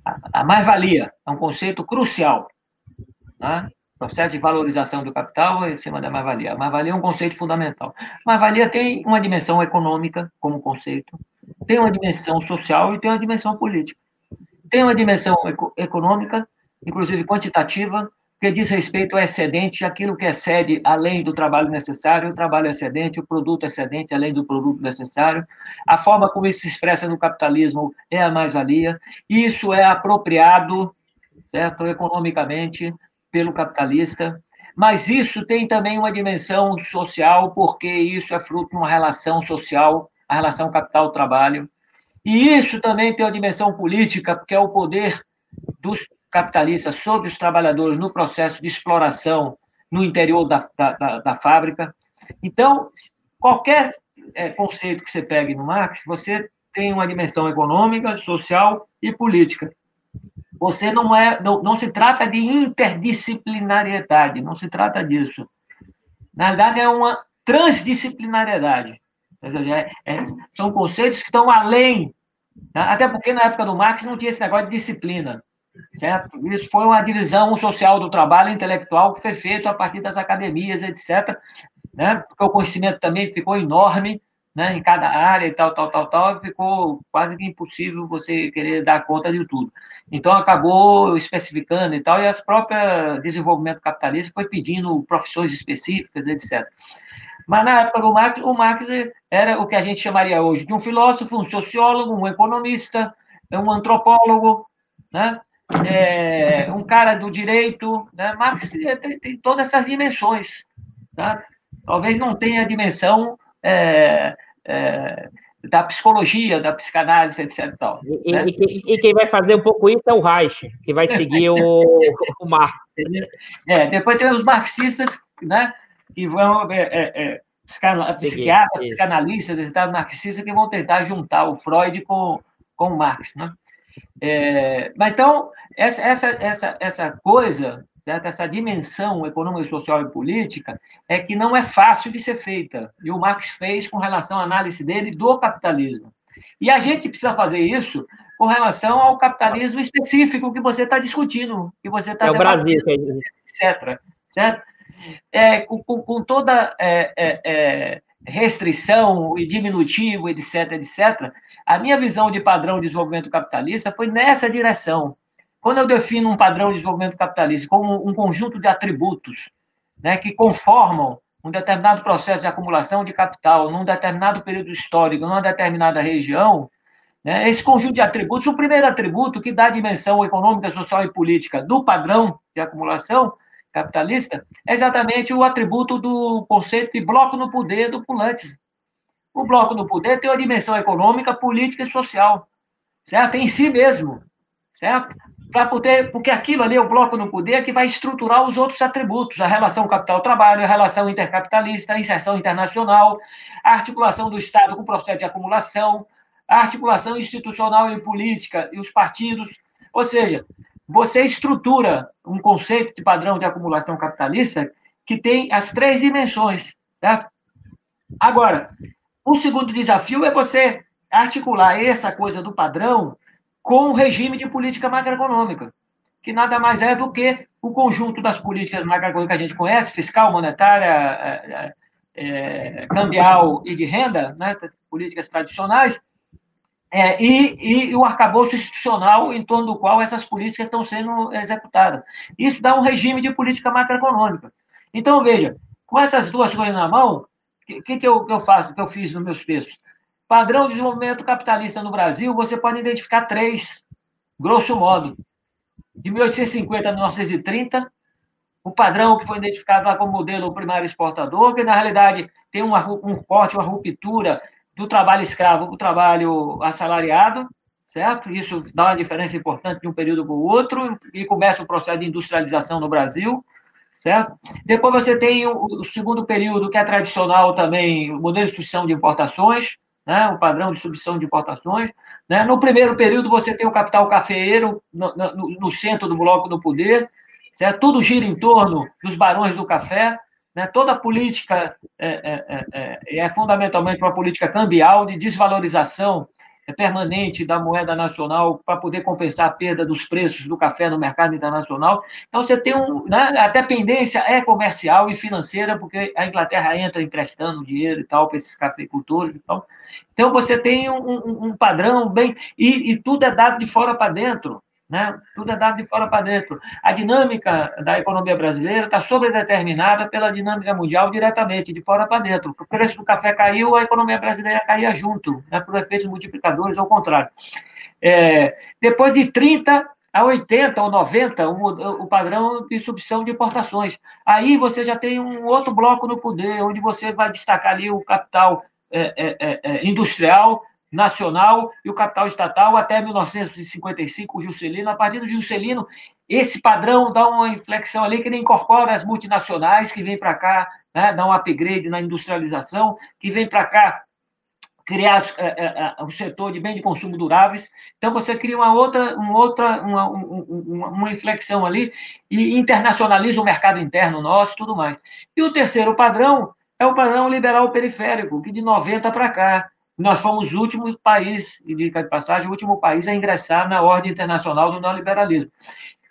A, a mais-valia é um conceito crucial. Né? Processo de valorização do capital em cima da mais-valia. Mais-valia é um conceito fundamental. Mais-valia tem uma dimensão econômica como conceito, tem uma dimensão social e tem uma dimensão política. Tem uma dimensão econômica, inclusive quantitativa, que diz respeito ao excedente, aquilo que excede além do trabalho necessário, o trabalho excedente, o produto excedente além do produto necessário. A forma como isso se expressa no capitalismo é a mais-valia. Isso é apropriado, certo, economicamente pelo capitalista. Mas isso tem também uma dimensão social, porque isso é fruto de uma relação social, a relação capital-trabalho. E isso também tem uma dimensão política, porque é o poder dos capitalista sobre os trabalhadores no processo de exploração no interior da, da, da fábrica. Então, qualquer é, conceito que você pegue no Marx, você tem uma dimensão econômica, social e política. Você não é, não, não se trata de interdisciplinariedade, não se trata disso. Na verdade, é uma transdisciplinariedade. É, é, são conceitos que estão além. Tá? Até porque na época do Marx não tinha esse negócio de disciplina. Certo? Isso foi uma divisão social do trabalho intelectual que foi feito a partir das academias, etc. Né? Porque o conhecimento também ficou enorme né, em cada área e tal, tal, tal, tal, ficou quase que impossível você querer dar conta de tudo. Então, acabou especificando e tal, e as próprias desenvolvimento capitalista foi pedindo profissões específicas, etc. Mas na época do Marx, o Marx era o que a gente chamaria hoje de um filósofo, um sociólogo, um economista, um antropólogo, né? É, um cara do direito. Né? Marx tem, tem todas essas dimensões. Sabe? Talvez não tenha a dimensão é, é, da psicologia, da psicanálise, etc. Tal, e, né? e, e, quem vai fazer um pouco isso é o Reich, que vai seguir o, o Marx. É, depois tem os marxistas, né? que vão, é, é, é psiquiatras, psicanalistas, marxistas, que vão tentar juntar o Freud com, com o Marx. Né? É, mas então, essa, essa, essa, essa coisa, certo? essa dimensão econômica, social e política, é que não é fácil de ser feita. E o Marx fez com relação à análise dele do capitalismo. E a gente precisa fazer isso com relação ao capitalismo específico que você está discutindo, que você está é o Brasil, etc. Certo? é, com, com, toda é, é, é, restrição e diminutivo, etc., etc., a minha visão de padrão de desenvolvimento capitalista foi nessa direção. Quando eu defino um padrão de desenvolvimento capitalista como um conjunto de atributos né, que conformam um determinado processo de acumulação de capital num determinado período histórico, numa determinada região, né, esse conjunto de atributos, o primeiro atributo que dá a dimensão econômica, social e política do padrão de acumulação capitalista, é exatamente o atributo do conceito de bloco no poder do Pulante. O bloco no poder tem uma dimensão econômica, política e social, certo? Em si mesmo, certo? Para poder, porque aquilo ali é o bloco no poder que vai estruturar os outros atributos, a relação capital-trabalho, a relação intercapitalista, a inserção internacional, a articulação do Estado com o processo de acumulação, a articulação institucional e política e os partidos. Ou seja, você estrutura um conceito de padrão de acumulação capitalista que tem as três dimensões, certo? Agora, o segundo desafio é você articular essa coisa do padrão com o regime de política macroeconômica, que nada mais é do que o conjunto das políticas macroeconômicas que a gente conhece, fiscal, monetária, é, é, cambial e de renda, né, políticas tradicionais, é, e, e, o arcabouço institucional em torno do qual essas políticas estão sendo executadas. Isso dá um regime de política macroeconômica. Então, veja, com essas duas coisas na mão, o que, que, eu, que eu faço, que eu fiz nos meus textos? Padrão de desenvolvimento capitalista no Brasil, você pode identificar três, grosso modo. De 1850 a 1930, o padrão que foi identificado lá como modelo primário exportador, que na realidade tem uma, um corte, uma ruptura do trabalho escravo para o trabalho assalariado, certo? Isso dá uma diferença importante de um período para o outro, e começa o processo de industrialização no Brasil, certo? Depois você tem o, o segundo período, que é tradicional também, o modelo de substituição de importações, né? o padrão de substituição de importações. Né? No primeiro período, você tem o capital cafeeiro no, no, no centro do bloco do poder, certo? Tudo gira em torno dos barões do café, né? Toda política é, é, é, é, fundamentalmente uma política cambial de desvalorização permanente da moeda nacional para poder compensar a perda dos preços do café no mercado internacional. Então, você tem um. Né, a dependência é comercial e financeira, porque a Inglaterra entra emprestando dinheiro e tal para esses cafeicultores e tal. Então, você tem um, um, um padrão bem. E, e tudo é dado de fora para dentro. Né? Tudo é dado de fora para dentro. A dinâmica da economia brasileira está sobredeterminada pela dinâmica mundial diretamente, de fora para dentro. O preço do café caiu, a economia brasileira caía junto, né? por efeitos multiplicadores, ao contrário. É, depois de 30 a 80 ou 90, o, o padrão de substituição de importações. Aí você já tem um outro bloco no poder, onde você vai destacar ali o capital industrial, nacional e o capital estatal até 1955, o Juscelino. A partir do Juscelino, esse padrão dá uma inflexão ali que ele incorpora as multinacionais que vêm para cá, né, dá um upgrade na industrialização, que vem para cá criar é, é, é, o setor de bem de consumo duráveis. Então, você cria uma outra, uma, outra uma, uma, uma inflexão ali e internacionaliza o mercado interno nosso tudo mais. E o terceiro padrão é o padrão liberal periférico, que de 90 para cá, nós fomos o último país, e de passagem, o último país a ingressar na ordem internacional do neoliberalismo.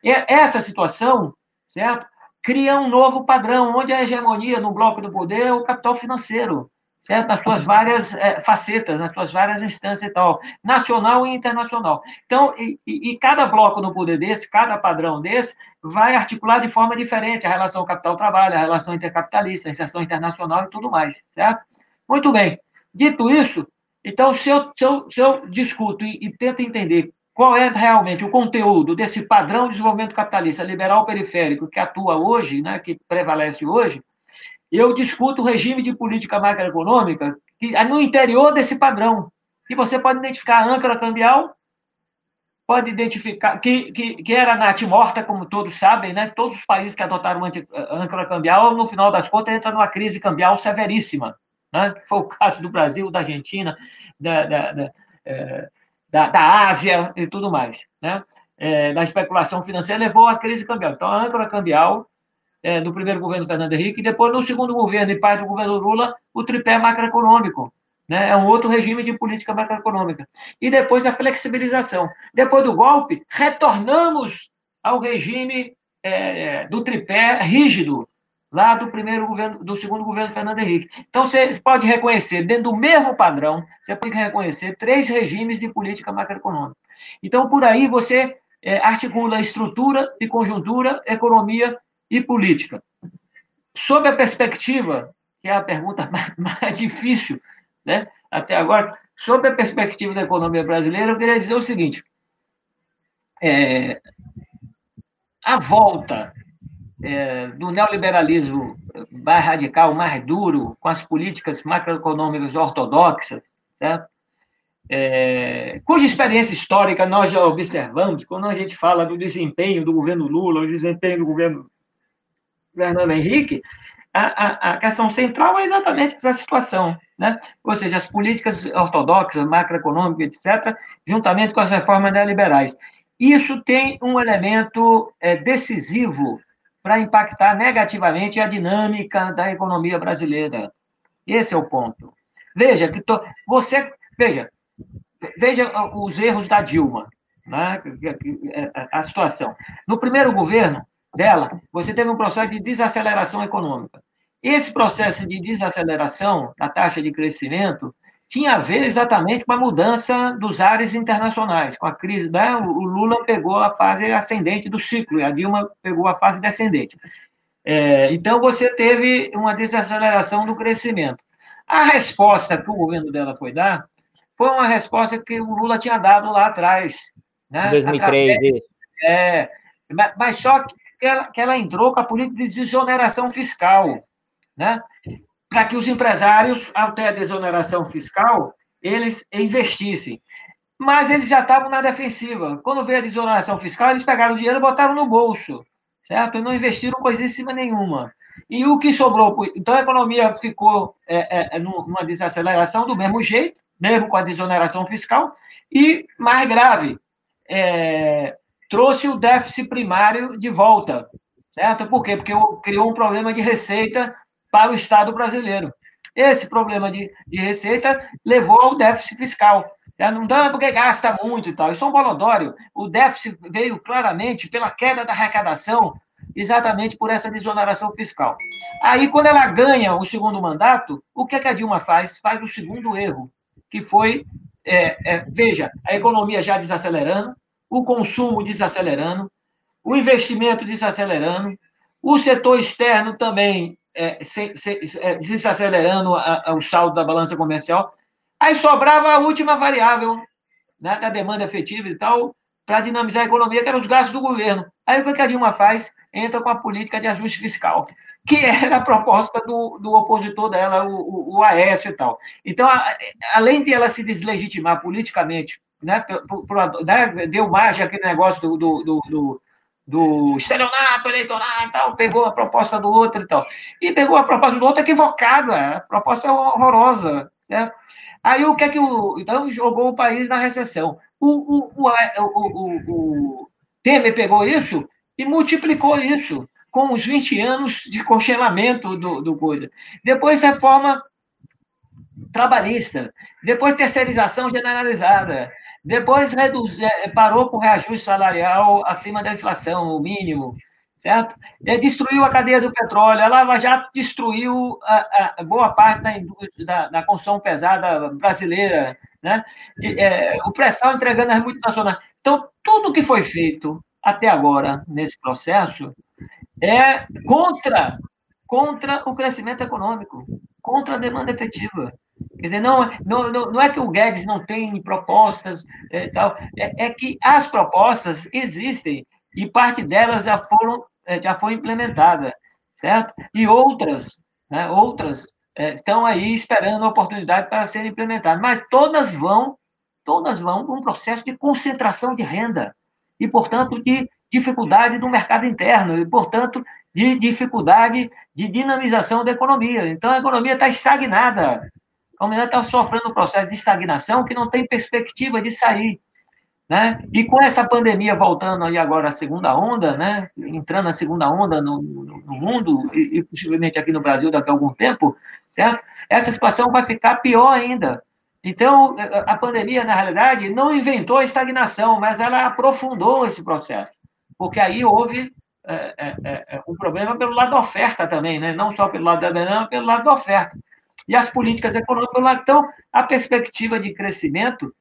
E essa situação, certo? Cria um novo padrão, onde a hegemonia no bloco do poder é o capital financeiro, certo? Nas suas várias é, facetas, nas suas várias instâncias e tal, nacional e internacional. Então, e, e, cada bloco no poder desse, cada padrão desse, vai articular de forma diferente a relação capital-trabalho, a relação intercapitalista, a inserção internacional e tudo mais, certo? Muito bem. Dito isso, então, se eu, se eu, se eu discuto e, e tento entender qual é realmente o conteúdo desse padrão de desenvolvimento capitalista liberal periférico que atua hoje, né, que prevalece hoje, eu discuto o regime de política macroeconômica que é no interior desse padrão. E você pode identificar a âncora cambial, pode identificar que, que, que era nath morta, como todos sabem, né? Todos os países que adotaram a âncora cambial, no final das contas, entram numa crise cambial severíssima. Né? Foi o caso do Brasil, da Argentina, da, da, da, é, da, da Ásia e tudo mais. Né? É, da especulação financeira levou à crise cambial. Então, a âncora cambial é, do primeiro governo Fernando Henrique, e depois, no segundo governo e parte do governo Lula, o tripé macroeconômico. Né? É um outro regime de política macroeconômica. E depois a flexibilização. Depois do golpe, retornamos ao regime é, do tripé rígido, lá do primeiro governo, do segundo governo Fernando Henrique. Então, você pode reconhecer, dentro do mesmo padrão, você pode reconhecer três regimes de política macroeconômica. Então, por aí, você é, articula estrutura e conjuntura, economia e política. Sob a perspectiva, que é a pergunta mais, mais difícil, né, até agora, sob a perspectiva da economia brasileira, eu queria dizer o seguinte: é, a volta é, do neoliberalismo mais radical, mais duro, com as políticas macroeconômicas ortodoxas, certo? É, cuja experiência histórica nós já observamos, quando a gente fala do desempenho do governo Lula, o desempenho do governo Fernando Henrique, a, a, a questão central é exatamente essa situação, né? ou seja, as políticas ortodoxas, macroeconômicas, etc., juntamente com as reformas neoliberais. Isso tem um elemento é, decisivo para impactar negativamente a dinâmica da economia brasileira. Esse é o ponto. Veja que to... você veja veja os erros da Dilma, né? a situação. No primeiro governo dela, você teve um processo de desaceleração econômica. Esse processo de desaceleração da taxa de crescimento tinha a ver exatamente com a mudança dos ares internacionais, com a crise. Né? O Lula pegou a fase ascendente do ciclo e a Dilma pegou a fase descendente. É, então, você teve uma desaceleração do crescimento. A resposta que o governo dela foi dar foi uma resposta que o Lula tinha dado lá atrás. Né? 2003, Através, É, mas só que ela, que ela entrou com a política de desoneração fiscal. Né? para que os empresários, ter a desoneração fiscal, eles investissem. Mas eles já estavam na defensiva. Quando veio a desoneração fiscal, eles pegaram o dinheiro e botaram no bolso, certo? E não investiram coisíssima nenhuma. E o que sobrou? Então, a economia ficou é, é, é numa desaceleração do mesmo jeito, mesmo com a desoneração fiscal, e, mais grave, é, trouxe o déficit primário de volta, certo? Por quê? Porque criou um problema de receita para o Estado brasileiro. Esse problema de, de receita levou ao déficit fiscal. Não dá porque gasta muito e tal. Isso é um bolodório. O déficit veio claramente pela queda da arrecadação, exatamente por essa desoneração fiscal. Aí, quando ela ganha o segundo mandato, o que, é que a Dilma faz? Faz o segundo erro, que foi, é, é, veja, a economia já desacelerando, o consumo desacelerando, o investimento desacelerando, o setor externo também é, se, se, é, desacelerando a, a, o saldo da balança comercial. Aí sobrava a última variável né, da demanda efetiva e tal, para dinamizar a economia, que eram os gastos do governo. Aí o que a Dilma faz? Entra com a política de ajuste fiscal, que era a proposta do, do opositor dela, o, o, o e tal. Então, a, além de ela se deslegitimar politicamente, né, né, deu margem aquele negócio do, do, do, do estelionato eleitoral e tal, pegou a proposta do outro e tal. E pegou a proposta do outro equivocada, a proposta horrorosa, certo? Aí o que é que o. Então jogou o país na recessão. O, o, o, o, o Temer pegou isso e multiplicou isso com os 20 anos de congelamento do, do coisa. Depois reforma trabalhista, depois terceirização generalizada, depois reduz, é, parou com reajuste salarial acima da inflação, o mínimo, certo? É, destruiu a cadeia do petróleo, a Lava Jato destruiu a, a boa parte da, da, da, construção pesada brasileira, né? E, é, o pré-sal entregando as multinacionais. Então, tudo que foi feito até agora nesse processo é contra, contra o crescimento econômico, contra a demanda efetiva. Quer dizer, não, não, não é que o Guedes não tem propostas, é, tal, é, é que as propostas existem e parte delas já foram é, já foi implementada, certo? E outras, né, outras é, estão aí esperando a oportunidade para serem implementadas, mas todas vão, todas vão um processo de concentração de renda e, portanto, de dificuldade do mercado interno e, portanto, de dificuldade de dinamização da economia. Então, a economia está estagnada. A humanidade está sofrendo um processo de estagnação que não tem perspectiva de sair. Né? E com essa pandemia voltando aí agora a segunda onda, né? entrando na segunda onda no, no mundo e, e, possivelmente aqui no Brasil daqui a algum tempo, certo? essa situação vai ficar pior ainda. Então, a pandemia, na realidade, não inventou a estagnação, mas ela aprofundou esse processo, porque aí houve é, é, é, é um problema pelo lado da oferta também, né? não só pelo lado da demanda, mas pelo lado da oferta e as políticas econômicas. Então, a perspectiva de crescimento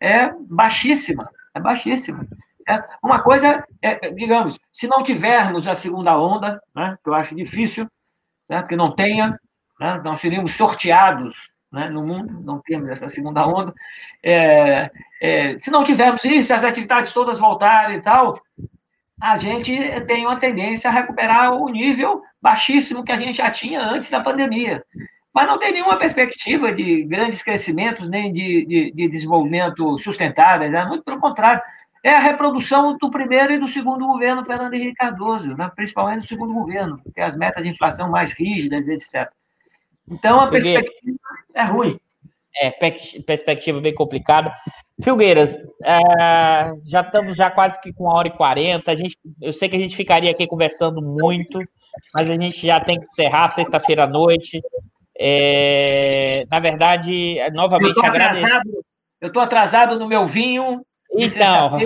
é baixíssima, é baixíssima. É, uma coisa, é, digamos, se não tivermos a segunda onda, né, que eu acho difícil, né, que não tenha, né, nós seríamos sorteados né, no mundo, não temos essa segunda onda. É, é, se não tivermos isso, as atividades todas voltarem e tal, a gente tem uma tendência a recuperar o nível baixíssimo que a gente já tinha antes da pandemia mas não tem nenhuma perspectiva de grandes crescimentos, nem de, de, de desenvolvimento sustentáveis, né? muito pelo contrário. É a reprodução do primeiro e do segundo governo Fernando Henrique Cardoso, né? principalmente do segundo governo, que é as metas de inflação mais rígidas, etc. Então, a perspectiva é ruim. É, perspectiva bem complicada. Filgueiras, é, já estamos já quase que com uma hora e quarenta. Eu sei que a gente ficaria aqui conversando muito, mas a gente já tem que encerrar sexta-feira à noite. É, na verdade, novamente eu agradeço. Eu estou atrasado no meu vinho. Então,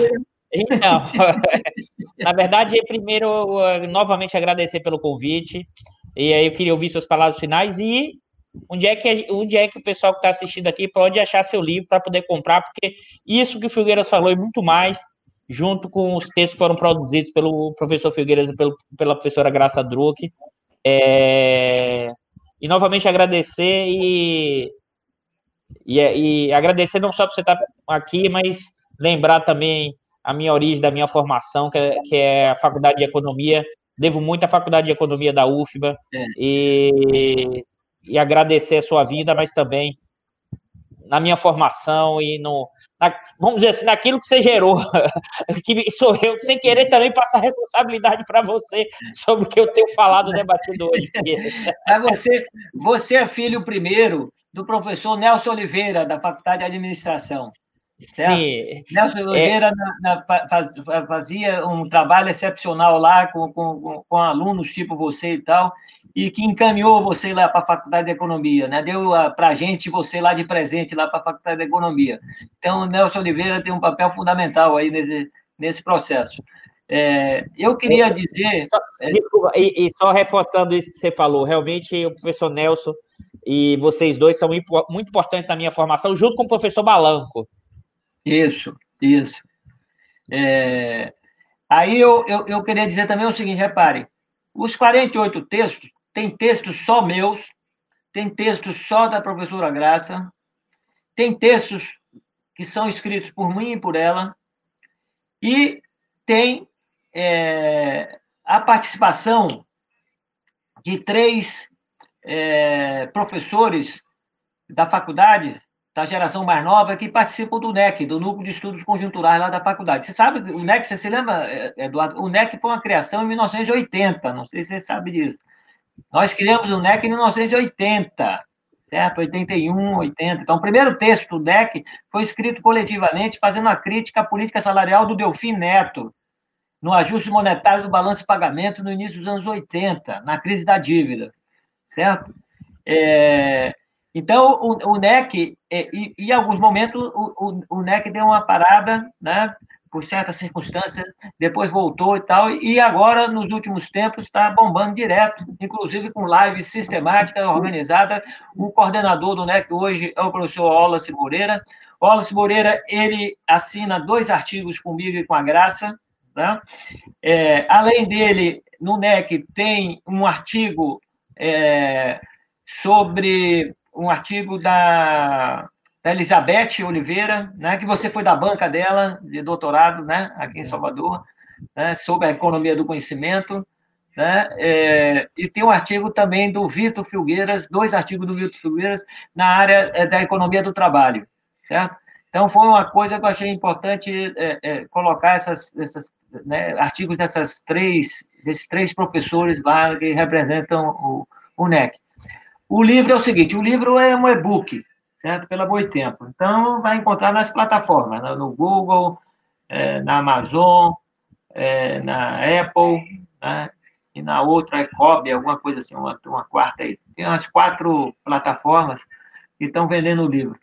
então na verdade, primeiro, novamente agradecer pelo convite. E aí eu queria ouvir suas palavras finais e onde é que, onde é que o pessoal que está assistindo aqui pode achar seu livro para poder comprar, porque isso que o Figueiras falou e muito mais, junto com os textos que foram produzidos pelo professor Figueiras e pelo, pela professora Graça Druck, é, e novamente agradecer e, e, e agradecer não só por você estar aqui, mas lembrar também a minha origem, da minha formação, que é, que é a Faculdade de Economia. Devo muito à Faculdade de Economia da UFBA é. e, e agradecer a sua vida, mas também na minha formação e no, na, vamos dizer assim, naquilo que você gerou, que sou eu, sem querer também passar responsabilidade para você sobre o que eu tenho falado, debatido hoje. Mas você, você é filho primeiro do professor Nelson Oliveira, da Faculdade de Administração. Certo? Sim. Nelson é. Oliveira é... na, na, faz, fazia um trabalho excepcional lá com, com, com alunos tipo você e tal, e que encaminhou você lá para a Faculdade de Economia, né? Deu para a gente você lá de presente lá para a Faculdade de Economia. Então, o Nelson Oliveira tem um papel fundamental aí nesse, nesse processo. É, eu queria dizer. É, desculpa, e, e, só reforçando isso que você falou, realmente o professor Nelson e vocês dois são muito, muito importantes na minha formação, junto com o professor Balanco. Isso, isso. É, aí eu, eu, eu queria dizer também o seguinte: repare, os 48 textos tem textos só meus, tem textos só da professora Graça, tem textos que são escritos por mim e por ela, e tem é, a participação de três é, professores da faculdade, da geração mais nova que participam do NEC, do Núcleo de Estudos Conjunturais lá da faculdade. Você sabe, o NEC, você se lembra, Eduardo? O NEC foi uma criação em 1980, não sei se você sabe disso. Nós criamos o NEC em 1980, certo? 81, 80. Então, o primeiro texto do NEC foi escrito coletivamente, fazendo uma crítica à política salarial do Delfim Neto, no ajuste monetário do balanço de pagamento no início dos anos 80, na crise da dívida, certo? É, então, o, o NEC, é, e, em alguns momentos, o, o, o, NEC deu uma parada, né, por certas circunstâncias, depois voltou e tal, e agora, nos últimos tempos, está bombando direto, inclusive com live sistemática, organizada. O coordenador do NEC hoje é o professor Wallace Moreira. Wallace Moreira, ele assina dois artigos comigo e com a Graça, né? É, além dele, no NEC tem um artigo é, sobre um artigo da, da Elizabeth Oliveira, né, que você foi da banca dela, de doutorado, né, aqui em Salvador, né, sobre a economia do conhecimento, né, é, e tem um artigo também do Vitor Filgueiras, dois artigos do Vitor Filgueiras na área é, da economia do trabalho, certo? Então, foi uma coisa que eu achei importante é, é, colocar essas, essas né, artigos dessas três, desses três professores lá que representam o, o NEC. O livro é o seguinte: o livro é um e-book, certo? Pela Boitempo. Então, vai encontrar nas plataformas, né? no Google, é, na Amazon, é, na Apple, né? e na outra é Kobe, alguma coisa assim, uma, uma quarta aí. Tem umas quatro plataformas que estão vendendo o livro.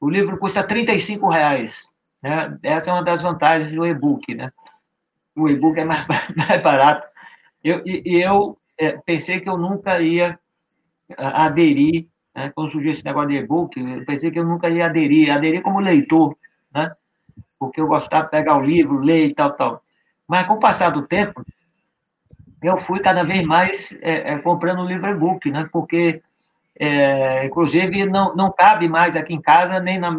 O livro custa R$ reais. Né? Essa é uma das vantagens do e-book. Né? O e-book é mais, mais barato. Eu, e, eu é, pensei que eu nunca ia aderir, né? quando surgiu esse negócio de e-book, eu pensei que eu nunca ia aderir, aderir como leitor, né? porque eu gostava de pegar o livro, ler e tal, tal. Mas com o passar do tempo, eu fui cada vez mais é, é, comprando livro e-book, né? porque, é, inclusive, não, não cabe mais aqui em casa, nem no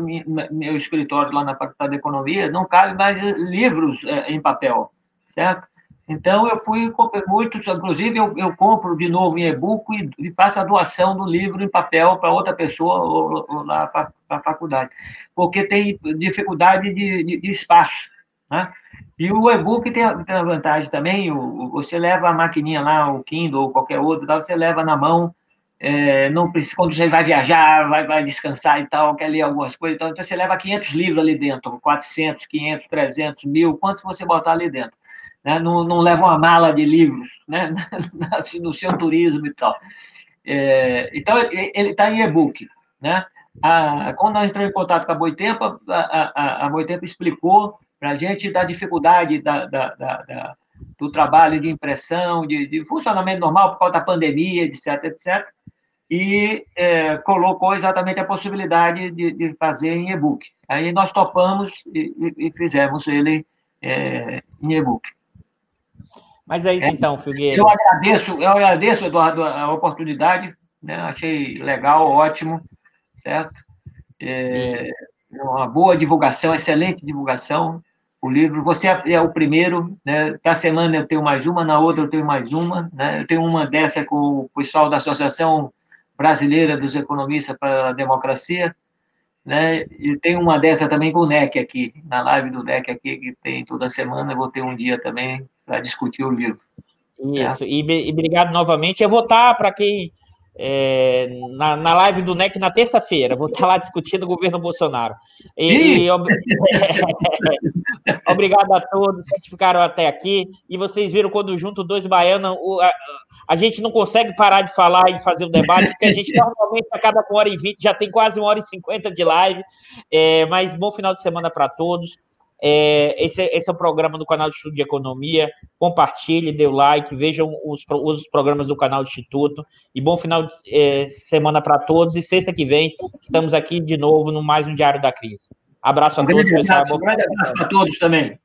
meu escritório lá na Faculdade de Economia, não cabe mais livros é, em papel, certo? Então, eu fui muito, inclusive, eu, eu compro de novo em e-book e, e, faço a doação do livro em papel para outra pessoa ou, ou lá para a faculdade, porque tem dificuldade de, de, de espaço. Né? E o e-book tem, tem a vantagem também, o, você leva a maquininha lá, o Kindle ou qualquer outro, você leva na mão, é, não precisa, quando você vai viajar, vai, vai descansar e tal, quer ler algumas coisas, então, então você leva 500 livros ali dentro, 400, 500, 300, mil, quantos você botar ali dentro né? não, não leva uma mala de livros né? no seu turismo e tal. É, então, ele está em e-book. Né? A, quando nós entramos em contato com a Boitempo, a, a, a Boitempo explicou para a gente da dificuldade da, da, da, do trabalho de impressão, de, de, funcionamento normal por causa da pandemia, etc, etc, e é, colocou exatamente a possibilidade de, de fazer em e-book. Aí nós topamos e, e fizemos ele é, em e-book. Mas é isso é, então, Figueiredo. Eu agradeço, eu agradeço, Eduardo, a oportunidade, né? achei legal, ótimo, certo? É, uma boa divulgação, excelente divulgação. O livro, você é, é o primeiro, né? Para semana eu tenho mais uma, na outra eu tenho mais uma, né? Eu tenho uma dessa com o pessoal da Associação Brasileira dos Economistas para a Democracia, né? E tem uma dessa também com o NEC aqui, na live do NEC aqui, que tem toda semana, eu vou ter um dia também para discutir o livro. Isso, é. e, e, obrigado novamente. Eu vou estar, para quem. É, na, na live do NEC na terça-feira, vou estar lá discutindo o governo Bolsonaro. E, e ob... obrigado a todos que ficaram até aqui. E vocês viram quando junto dois baianos, o, a, a, gente não consegue parar de falar e fazer o debate, porque a gente normalmente a cada uma hora e vinte já tem quase uma hora e cinquenta de live. É, mas bom final de semana para todos. É, esse, esse, é o programa do canal de Estudo de Economia. Compartilhe, dê o like, vejam os, os programas do canal do Instituto. E bom final de é, semana para todos. E sexta que vem estamos aqui de novo no mais um Diário da Crise. Abraço a um todos, pessoal. Um grande abraço para todos também.